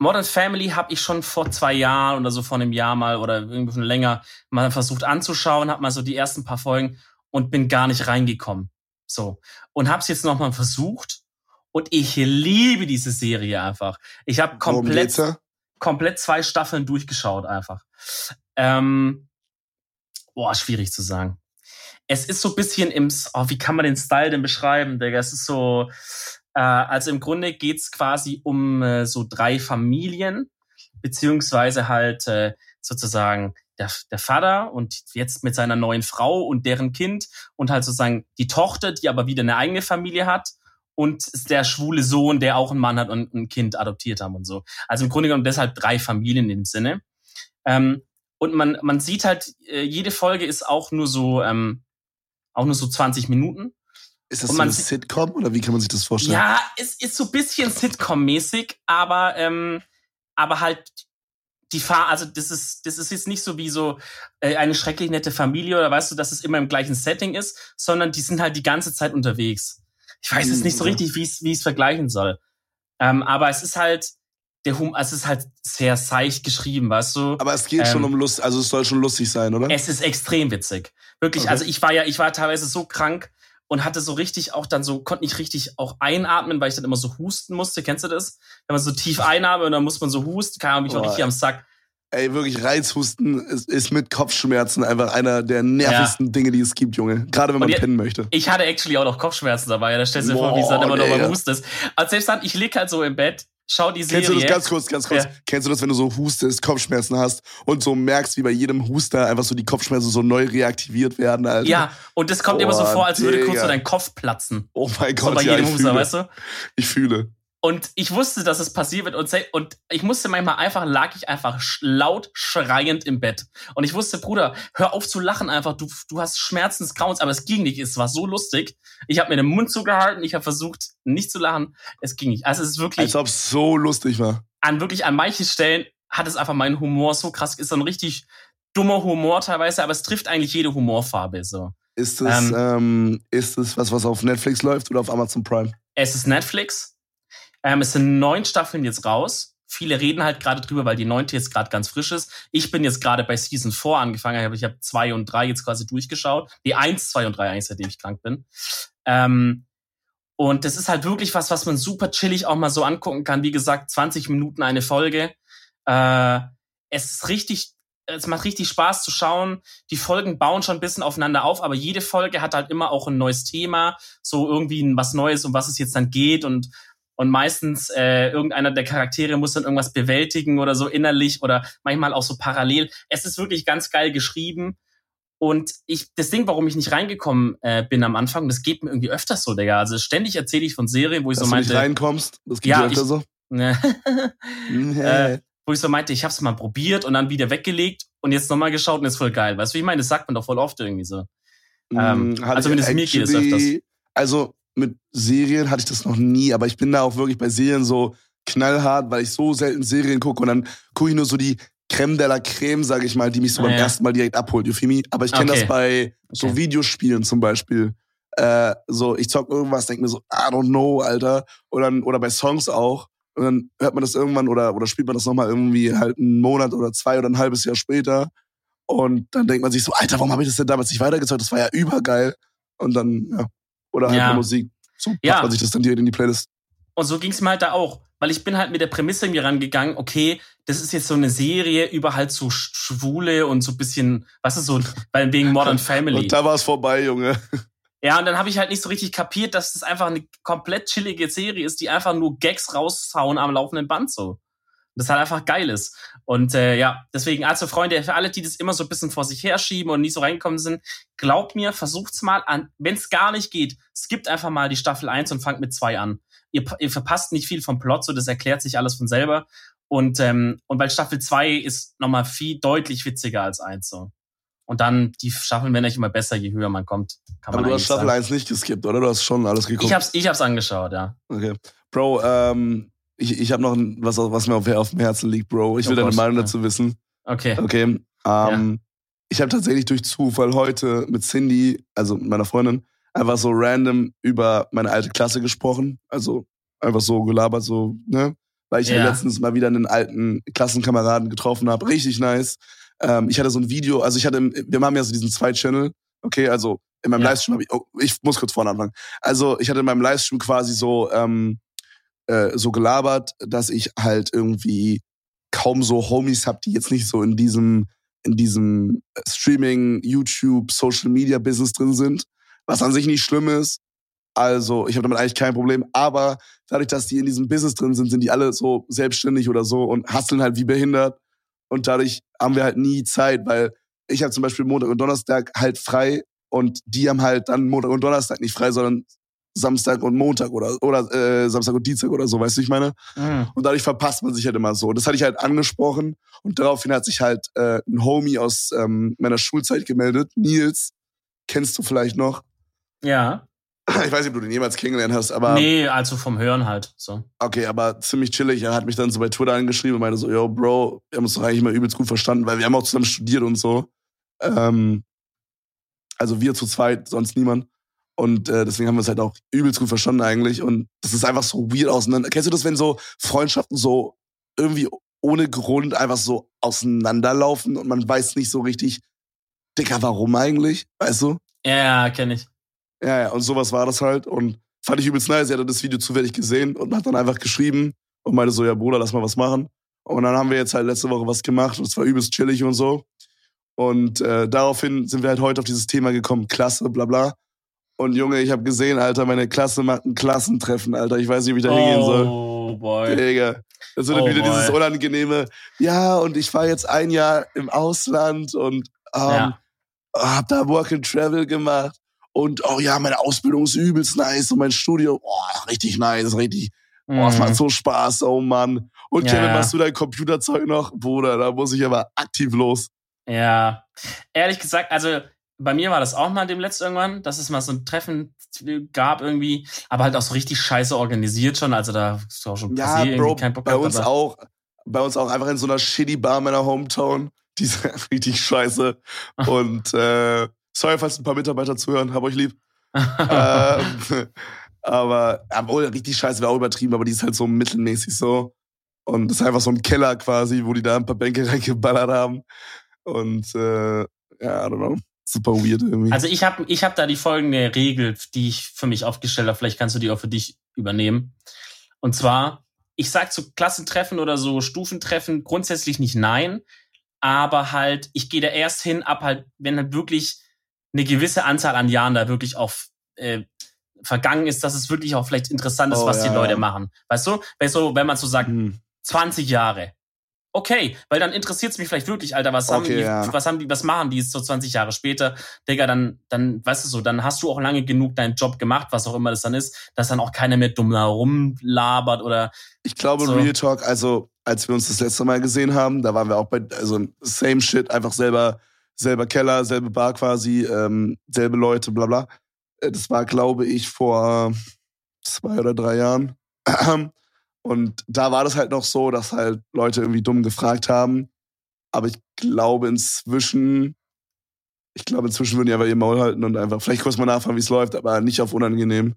Speaker 2: Modern Family habe ich schon vor zwei Jahren oder so vor einem Jahr mal oder irgendwie schon länger mal versucht anzuschauen, habe mal so die ersten paar Folgen und bin gar nicht reingekommen. So. Und hab's jetzt nochmal versucht und ich liebe diese Serie einfach. Ich habe komplett, komplett zwei Staffeln durchgeschaut einfach. Ähm, boah, schwierig zu sagen. Es ist so ein bisschen im, oh, wie kann man den Style denn beschreiben, Digga? Es ist so, äh, also im Grunde geht's quasi um äh, so drei Familien, beziehungsweise halt äh, sozusagen der, der Vater und jetzt mit seiner neuen Frau und deren Kind und halt sozusagen die Tochter, die aber wieder eine eigene Familie hat und der schwule Sohn, der auch einen Mann hat und ein Kind adoptiert haben und so. Also im Grunde genommen deshalb drei Familien dem Sinne. Ähm, und man, man sieht halt, äh, jede Folge ist auch nur so, ähm, auch nur so 20 Minuten.
Speaker 1: Ist das so ein Sitcom oder wie kann man sich das vorstellen?
Speaker 2: Ja, es ist so bisschen Sitcom-mäßig, aber, ähm, aber halt die Fahr, also das ist, das ist jetzt nicht so wie so äh, eine schrecklich nette Familie oder weißt du, dass es immer im gleichen Setting ist, sondern die sind halt die ganze Zeit unterwegs. Ich weiß jetzt nicht so mhm. richtig, wie ich es vergleichen soll. Ähm, aber es ist halt, der Hum, also es ist halt sehr seicht geschrieben, weißt du.
Speaker 1: Aber es geht ähm, schon um Lust, also es soll schon lustig sein, oder?
Speaker 2: Es ist extrem witzig. Wirklich, okay. also ich war ja, ich war teilweise so krank und hatte so richtig auch dann so, konnte nicht richtig auch einatmen, weil ich dann immer so husten musste. Kennst du das? Wenn man so tief einatmet und dann muss man so husten, keine Ahnung, ich war richtig am Sack.
Speaker 1: Ey, wirklich Reizhusten ist, ist mit Kopfschmerzen einfach einer der nervigsten ja. Dinge, die es gibt, Junge. Gerade wenn man pennen möchte.
Speaker 2: Ich hatte actually auch noch Kopfschmerzen dabei. Da stellst du dir vor, wie es dann immer noch mal hustest. Also selbst dann, ich lieg halt so im Bett, schau die Serie.
Speaker 1: Kennst du das ganz kurz, ganz kurz? Ja. Kennst du das, wenn du so hustest, Kopfschmerzen hast und so merkst, wie bei jedem Huster einfach so die Kopfschmerzen so neu reaktiviert werden, Alter?
Speaker 2: Ja, und das kommt oh, immer so vor, als würde kurz so dein Kopf platzen.
Speaker 1: Oh mein Gott, so
Speaker 2: bei
Speaker 1: ja,
Speaker 2: jedem Huster, weißt du?
Speaker 1: Ich fühle.
Speaker 2: Und ich wusste, dass es passiert wird und, und ich musste manchmal einfach, lag ich einfach laut schreiend im Bett. Und ich wusste, Bruder, hör auf zu lachen einfach, du, du hast Schmerzen des Grauens, aber es ging nicht, es war so lustig. Ich habe mir den Mund zugehalten, ich habe versucht, nicht zu lachen, es ging nicht. Also es ist wirklich...
Speaker 1: Als ob es so lustig war.
Speaker 2: An wirklich, an manchen Stellen hat es einfach meinen Humor so krass, ist so ein richtig dummer Humor teilweise, aber es trifft eigentlich jede Humorfarbe, so.
Speaker 1: Ist es, ähm, ähm, ist es was, was auf Netflix läuft oder auf Amazon Prime?
Speaker 2: Es ist Netflix. Ähm, es sind neun Staffeln jetzt raus. Viele reden halt gerade drüber, weil die neunte jetzt gerade ganz frisch ist. Ich bin jetzt gerade bei Season 4 angefangen. Ich habe hab zwei und drei jetzt quasi durchgeschaut. Die eins, zwei und drei eigentlich, seitdem ich krank bin. Ähm, und das ist halt wirklich was, was man super chillig auch mal so angucken kann. Wie gesagt, 20 Minuten eine Folge. Äh, es ist richtig, es macht richtig Spaß zu schauen. Die Folgen bauen schon ein bisschen aufeinander auf, aber jede Folge hat halt immer auch ein neues Thema, so irgendwie was Neues, um was es jetzt dann geht und und meistens äh, irgendeiner der Charaktere muss dann irgendwas bewältigen oder so innerlich oder manchmal auch so parallel. Es ist wirklich ganz geil geschrieben. Und ich, das Ding, warum ich nicht reingekommen äh, bin am Anfang, das geht mir irgendwie öfters so, Digga. Also ständig erzähle ich von Serien, wo ich
Speaker 1: Dass
Speaker 2: so meinte.
Speaker 1: Du nicht reinkommst, das geht ja, öfter ich, so.
Speaker 2: Äh, wo ich so meinte, ich hab's mal probiert und dann wieder weggelegt und jetzt nochmal geschaut und ist voll geil. Weißt du, wie ich meine? Das sagt man doch voll oft irgendwie so. Ähm, mm, also zumindest mir geht es öfters.
Speaker 1: Also mit Serien hatte ich das noch nie, aber ich bin da auch wirklich bei Serien so knallhart, weil ich so selten Serien gucke und dann gucke ich nur so die Creme de la Creme, sage ich mal, die mich so ah, beim ja. ersten Mal direkt abholt, you feel me? Aber ich kenne okay. das bei so okay. Videospielen zum Beispiel. Äh, so, ich zock irgendwas, denk mir so, I don't know, Alter. Oder, oder bei Songs auch. Und dann hört man das irgendwann oder, oder spielt man das nochmal irgendwie halt einen Monat oder zwei oder ein halbes Jahr später. Und dann denkt man sich so, Alter, warum habe ich das denn damals nicht weitergezeugt? Das war ja übergeil. Und dann, ja. Oder halt ja. Musik. So packt ja. man sich das dann direkt in die Playlist.
Speaker 2: Und so ging es mir halt da auch. Weil ich bin halt mit der Prämisse mir rangegangen, okay, das ist jetzt so eine Serie über halt so Schwule und so bisschen, was ist so, weil wegen Modern Family.
Speaker 1: Und da war es vorbei, Junge.
Speaker 2: Ja, und dann habe ich halt nicht so richtig kapiert, dass das einfach eine komplett chillige Serie ist, die einfach nur Gags raushauen am laufenden Band so. Das halt einfach geil ist. Und äh, ja, deswegen, also Freunde, für alle, die das immer so ein bisschen vor sich herschieben und nie so reingekommen sind, glaubt mir, versucht's mal an. Wenn es gar nicht geht, skippt einfach mal die Staffel 1 und fangt mit 2 an. Ihr, ihr verpasst nicht viel vom Plot, so das erklärt sich alles von selber. Und, ähm, und weil Staffel 2 ist nochmal viel deutlich witziger als 1 so. Und dann, die Staffeln werden echt immer besser, je höher man kommt.
Speaker 1: Kann Aber man du hast Staffel sagen. 1 nicht geskippt, oder? Du hast schon alles geguckt.
Speaker 2: Ich hab's, ich hab's angeschaut, ja.
Speaker 1: Okay. Bro, ähm, ich, ich habe noch was, was mir auf, auf dem Herzen liegt, Bro. Ich will oh deine Meinung ja. dazu wissen.
Speaker 2: Okay.
Speaker 1: Okay. Ähm, ja. Ich habe tatsächlich durch Zufall heute mit Cindy, also mit meiner Freundin, einfach so random über meine alte Klasse gesprochen. Also einfach so gelabert, so, ne? Weil ich ja. letztens mal wieder einen alten Klassenkameraden getroffen habe. Richtig nice. Ähm, ich hatte so ein Video, also ich hatte, wir haben ja so diesen Zwei-Channel. Okay, also in meinem ja. Livestream habe ich, oh, ich muss kurz vorne anfangen. Also ich hatte in meinem Livestream quasi so, ähm, äh, so gelabert, dass ich halt irgendwie kaum so Homies habe, die jetzt nicht so in diesem, in diesem Streaming, YouTube, Social Media Business drin sind. Was an sich nicht schlimm ist. Also, ich habe damit eigentlich kein Problem. Aber dadurch, dass die in diesem Business drin sind, sind die alle so selbstständig oder so und hasseln halt wie behindert. Und dadurch haben wir halt nie Zeit, weil ich habe zum Beispiel Montag und Donnerstag halt frei und die haben halt dann Montag und Donnerstag nicht frei, sondern Samstag und Montag oder oder äh, Samstag und Dienstag oder so, weißt du, ich meine? Mhm. Und dadurch verpasst man sich halt immer so. Das hatte ich halt angesprochen und daraufhin hat sich halt äh, ein Homie aus ähm, meiner Schulzeit gemeldet, Nils, kennst du vielleicht noch?
Speaker 2: Ja.
Speaker 1: Ich weiß nicht, ob du den jemals kennengelernt hast, aber.
Speaker 2: Nee, also vom Hören halt. So.
Speaker 1: Okay, aber ziemlich chillig. Er hat mich dann so bei Twitter angeschrieben und meinte so, yo, Bro, wir haben uns doch eigentlich mal übelst gut verstanden, weil wir haben auch zusammen studiert und so. Ähm, also wir zu zweit, sonst niemand. Und äh, deswegen haben wir es halt auch übelst gut verstanden eigentlich. Und das ist einfach so weird auseinander. Kennst du das, wenn so Freundschaften so irgendwie ohne Grund einfach so auseinanderlaufen und man weiß nicht so richtig, Dicker, warum eigentlich? Weißt du?
Speaker 2: Ja, kenne ich.
Speaker 1: Ja, ja, und sowas war das halt. Und fand ich übelst nice. Er hat das Video zufällig gesehen und hat dann einfach geschrieben und meinte so, ja Bruder, lass mal was machen. Und dann haben wir jetzt halt letzte Woche was gemacht und es war übelst chillig und so. Und äh, daraufhin sind wir halt heute auf dieses Thema gekommen, Klasse, bla bla. Und Junge, ich habe gesehen, Alter, meine Klasse macht ein Klassentreffen, Alter. Ich weiß nicht, wie ich da hingehen soll.
Speaker 2: Oh boy.
Speaker 1: Digga. Das wird oh wieder boy. dieses unangenehme, ja, und ich war jetzt ein Jahr im Ausland und ähm, ja. hab da Work and Travel gemacht. Und oh ja, meine Ausbildung ist übelst nice und mein Studio, oh, richtig nice, richtig. Oh, es macht mhm. so Spaß, oh Mann. Und ja, Kevin, machst du dein Computerzeug noch? Bruder, da muss ich aber aktiv los.
Speaker 2: Ja, ehrlich gesagt, also bei mir war das auch mal dem letzten irgendwann, dass es mal so ein Treffen gab irgendwie, aber halt auch so richtig scheiße organisiert schon. Also da ist auch schon
Speaker 1: ja, Bro, kein Bock bei uns auch, bei uns auch einfach in so einer shitty Bar meiner Hometown. Die ist richtig scheiße. Und äh, Sorry, falls ein paar Mitarbeiter zuhören, hab euch lieb. ähm, aber, obwohl, richtig scheiße wäre auch übertrieben, aber die ist halt so mittelmäßig so. Und das ist einfach so ein Keller quasi, wo die da ein paar Bänke reingeballert haben. Und äh, ja, I don't know. Super weird irgendwie.
Speaker 2: Also ich habe ich hab da die folgende Regel, die ich für mich aufgestellt habe. Vielleicht kannst du die auch für dich übernehmen. Und zwar, ich sag zu Klassentreffen oder so Stufentreffen grundsätzlich nicht nein, aber halt, ich gehe da erst hin, ab halt, wenn halt wirklich eine gewisse Anzahl an Jahren da wirklich auch äh, vergangen ist, dass es wirklich auch vielleicht interessant ist, oh, was ja, die Leute ja. machen. Weißt du? Weißt du, wenn man so sagt, hm. 20 Jahre. Okay, weil dann interessiert es mich vielleicht wirklich, Alter, was okay, haben die, ja. was haben die, was machen die jetzt so 20 Jahre später? Digga, dann, dann, weißt du so, dann hast du auch lange genug deinen Job gemacht, was auch immer das dann ist, dass dann auch keiner mehr dumm herumlabert oder.
Speaker 1: Ich glaube, so. Real Talk, also, als wir uns das letzte Mal gesehen haben, da waren wir auch bei, also, same shit, einfach selber selber Keller, selbe Bar quasi, ähm, selbe Leute, bla bla. Äh, das war, glaube ich, vor zwei oder drei Jahren. Und da war das halt noch so, dass halt Leute irgendwie dumm gefragt haben. Aber ich glaube inzwischen, ich glaube inzwischen würden die einfach ihr Maul halten und einfach vielleicht kurz mal nachfragen, wie es läuft, aber nicht auf unangenehm.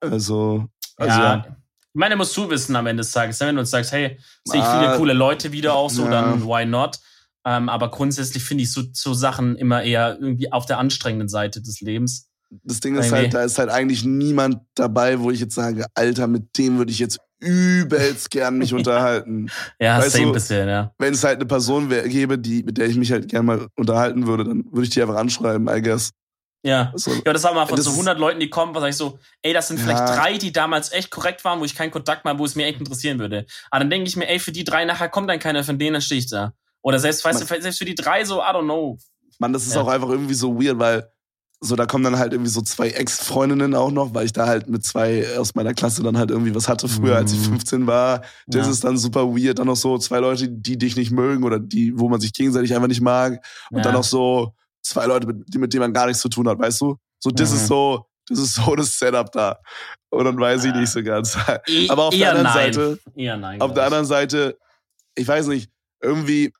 Speaker 1: Also, also ja. ja.
Speaker 2: Ich meine, musst du wissen am Ende des Tages, ne? wenn du uns sagst, hey, sehe ich viele ah, coole Leute wieder auch so, ja. dann why not? Ähm, aber grundsätzlich finde ich so, so Sachen immer eher irgendwie auf der anstrengenden Seite des Lebens.
Speaker 1: das Ding ist halt, da ist halt eigentlich niemand dabei, wo ich jetzt sage, Alter, mit dem würde ich jetzt übelst gern mich unterhalten.
Speaker 2: ja, weißt same du, bisschen, ja.
Speaker 1: Wenn es halt eine Person gäbe, die, mit der ich mich halt gern mal unterhalten würde, dann würde ich die einfach anschreiben, I guess.
Speaker 2: Ja. So, ja, das war mal von so 100 Leuten, die kommen, was sag ich so, ey, das sind ja. vielleicht drei, die damals echt korrekt waren, wo ich keinen Kontakt mehr, wo es mir echt interessieren würde. Aber dann denke ich mir, ey, für die drei nachher kommt dann keiner von denen, dann stehe ich da. Oder selbst, weißt du, selbst für die drei so, I don't know.
Speaker 1: Mann, das ist ja. auch einfach irgendwie so weird, weil so, da kommen dann halt irgendwie so zwei Ex-Freundinnen auch noch, weil ich da halt mit zwei aus meiner Klasse dann halt irgendwie was hatte früher, als ich 15 mhm. war. Das ja. ist dann super weird. Dann noch so zwei Leute, die dich nicht mögen oder die, wo man sich gegenseitig einfach nicht mag. Und ja. dann noch so zwei Leute, mit, mit denen man gar nichts zu tun hat, weißt du? So, das mhm. ist so, das ist so das Setup da. Und dann weiß ich nicht so ganz.
Speaker 2: E
Speaker 1: Aber auf der anderen
Speaker 2: nein.
Speaker 1: Seite,
Speaker 2: eher nein,
Speaker 1: auf der anderen Seite, ich weiß nicht, irgendwie,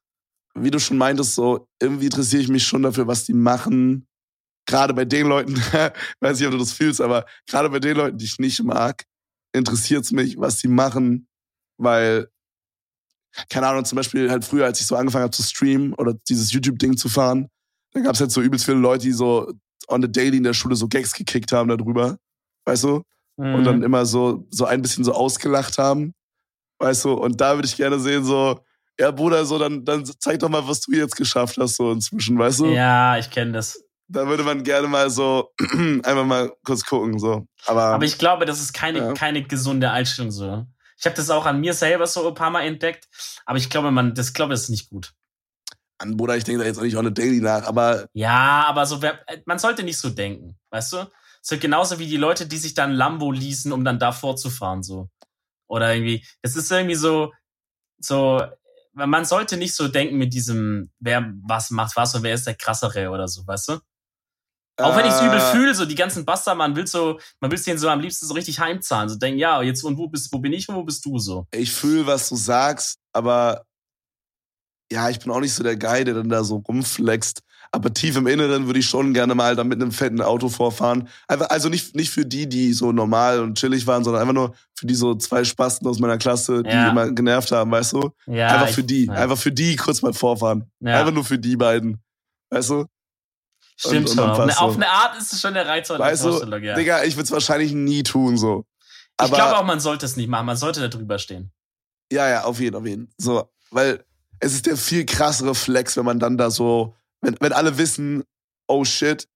Speaker 1: wie du schon meintest, so, irgendwie interessiere ich mich schon dafür, was die machen gerade bei den Leuten, weiß nicht, ob du das fühlst, aber gerade bei den Leuten, die ich nicht mag, interessiert es mich, was die machen, weil, keine Ahnung, zum Beispiel halt früher, als ich so angefangen habe zu streamen oder dieses YouTube-Ding zu fahren, da gab es halt so übelst viele Leute, die so on the daily in der Schule so Gags gekickt haben darüber, weißt du? Mhm. Und dann mhm. immer so, so ein bisschen so ausgelacht haben, weißt du? Und da würde ich gerne sehen, so, ja, Bruder, so, dann, dann zeig doch mal, was du jetzt geschafft hast, so inzwischen, weißt du?
Speaker 2: Ja, ich kenne das
Speaker 1: da würde man gerne mal so einfach mal kurz gucken. So. Aber,
Speaker 2: Aber ich glaube, das ist keine, ja. keine gesunde Einstellung so. Ich habe das auch an mir selber so ein paar Mal entdeckt, aber ich glaube, man, das glaube ist nicht gut.
Speaker 1: An Bruder, ich denke da jetzt auch nicht auch eine Daily nach, aber.
Speaker 2: Ja, aber so, man sollte nicht so denken, weißt du? So genauso wie die Leute, die sich dann Lambo leasen, um dann da vorzufahren, so. Oder irgendwie, das ist irgendwie so, so, man sollte nicht so denken mit diesem, wer was macht was und wer ist der krassere oder so, weißt du? Auch wenn ich es übel äh. fühle, so die ganzen Buster, man will so, man will es denen so am liebsten so richtig heimzahlen. So denken, ja, jetzt und wo bist, wo bin ich und wo bist du so?
Speaker 1: Ich fühle, was du sagst, aber ja, ich bin auch nicht so der Guy, der dann da so rumflext. Aber tief im Inneren würde ich schon gerne mal da mit einem fetten Auto vorfahren. Einfach, also nicht, nicht für die, die so normal und chillig waren, sondern einfach nur für die so zwei Spasten aus meiner Klasse, die ja. immer genervt haben, weißt du? Ja, einfach für die. ja. Einfach für die kurz mal vorfahren. Einfach nur für die beiden. Weißt du?
Speaker 2: Stimmt und, und schon. Auf eine Art ist es schon eine reizvolle weißt Vorstellung,
Speaker 1: du, ja. Digga, ich würde es wahrscheinlich nie tun, so.
Speaker 2: Aber, ich glaube auch, man sollte es nicht machen. Man sollte da drüber stehen.
Speaker 1: Ja, ja, auf jeden, auf jeden. So, weil es ist der viel krassere Flex, wenn man dann da so, wenn, wenn alle wissen, oh shit,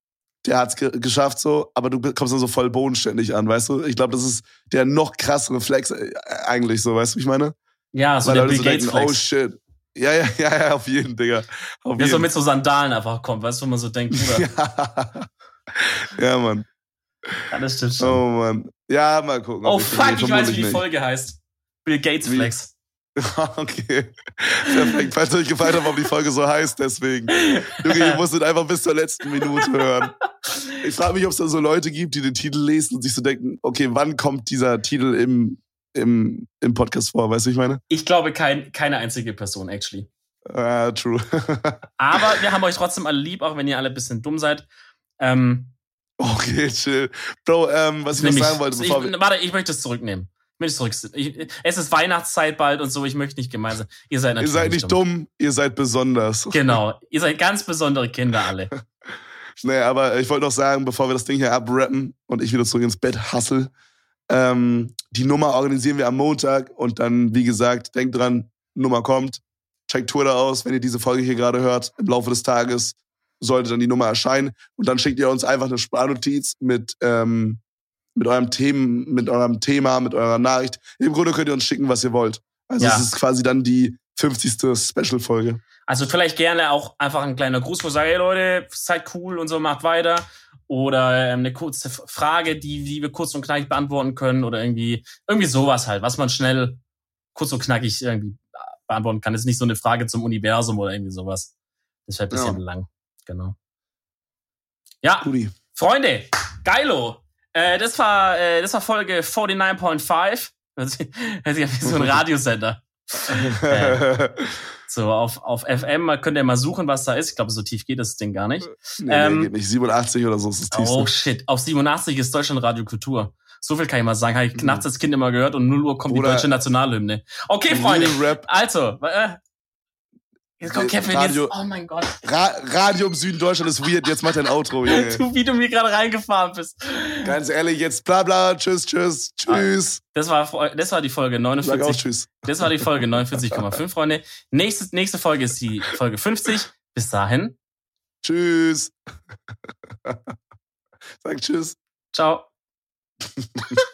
Speaker 1: der hat's ge geschafft so, aber du kommst dann so voll bodenständig an, weißt du? Ich glaube, das ist der noch krassere Flex äh, eigentlich so, weißt du, wie ich meine?
Speaker 2: Ja, so Weil der Bill so Gates denken,
Speaker 1: Flex. Oh shit, ja, ja, ja, ja, auf jeden, Digga. Auf
Speaker 2: Der so mit so Sandalen einfach kommt, weißt du, wo man so denkt, Bruder.
Speaker 1: ja. ja, Mann.
Speaker 2: Ja, das stimmt schon.
Speaker 1: Oh, Mann. Ja, mal gucken.
Speaker 2: Oh, fuck, ich weiß, wie die Folge heißt. Bill Gates wie? Flex.
Speaker 1: Okay. Perfekt. Falls euch gefallen hat, warum die Folge so heißt, deswegen. Junge, ihr musstet einfach bis zur letzten Minute hören. Ich frage mich, ob es da so Leute gibt, die den Titel lesen und sich so denken, okay, wann kommt dieser Titel im im, im Podcast vor, weißt du, ich meine?
Speaker 2: Ich glaube, kein, keine einzige Person, actually.
Speaker 1: Ah, true.
Speaker 2: Aber wir haben euch trotzdem alle lieb, auch wenn ihr alle ein bisschen dumm seid. Ähm,
Speaker 1: okay, chill. Bro, ähm, was ich noch sagen wollte,
Speaker 2: bevor ich, wir... Warte, ich möchte es zurücknehmen. Ich möchte zurück. Ich, es ist Weihnachtszeit bald und so, ich möchte nicht gemeinsam. Ihr seid natürlich
Speaker 1: Ihr seid nicht dumm. dumm, ihr seid besonders.
Speaker 2: Genau, ihr seid ganz besondere Kinder alle.
Speaker 1: nee, aber ich wollte noch sagen, bevor wir das Ding hier abrappen und ich wieder zurück ins Bett hassel, ähm, die Nummer organisieren wir am Montag und dann, wie gesagt, denkt dran, Nummer kommt. Checkt Twitter aus, wenn ihr diese Folge hier gerade hört. Im Laufe des Tages sollte dann die Nummer erscheinen. Und dann schickt ihr uns einfach eine Sprachnotiz mit, ähm, mit eurem Themen, mit eurem Thema, mit eurer Nachricht. Im Grunde könnt ihr uns schicken, was ihr wollt. Also ja. es ist quasi dann die 50. Special-Folge.
Speaker 2: Also vielleicht gerne auch einfach ein kleiner Gruß, wo sagt, hey Leute, seid cool und so, macht weiter oder ähm, eine kurze Frage, die, die wir kurz und knackig beantworten können oder irgendwie irgendwie sowas halt, was man schnell kurz und knackig irgendwie beantworten kann. Das ist nicht so eine Frage zum Universum oder irgendwie sowas. Das wäre ein bisschen ja. lang. Genau. Ja, Gudi. Freunde, geilo. Äh, das war äh, das war Folge 49.5. Hört sich wie so ein Radiosender. äh, so auf, auf FM könnt ihr mal suchen, was da ist. Ich glaube, so tief geht das Ding gar nicht.
Speaker 1: Nee, ähm, nee, geht nicht. 87 oder so ist das tiefste.
Speaker 2: Oh shit, auf 87 ist Deutschland Radio Kultur. So viel kann ich mal sagen. Habe ich mhm. nachts als Kind immer gehört und 0 Uhr kommt Oder die deutsche Nationalhymne. Okay, Freunde. Also, äh, Jetzt kommt Kevin, Radio, jetzt, oh mein Gott.
Speaker 1: Ra Radio im Süden Deutschland ist weird, jetzt macht dein Outro,
Speaker 2: Junge. du, wie du mir gerade reingefahren bist.
Speaker 1: Ganz ehrlich, jetzt bla bla, tschüss, tschüss, tschüss.
Speaker 2: Das war, das war die Folge 49.
Speaker 1: Sag auch tschüss.
Speaker 2: Das war die Folge 49,5, Freunde. Nächste, nächste Folge ist die Folge 50. Bis dahin.
Speaker 1: Tschüss. Sag tschüss.
Speaker 2: Ciao.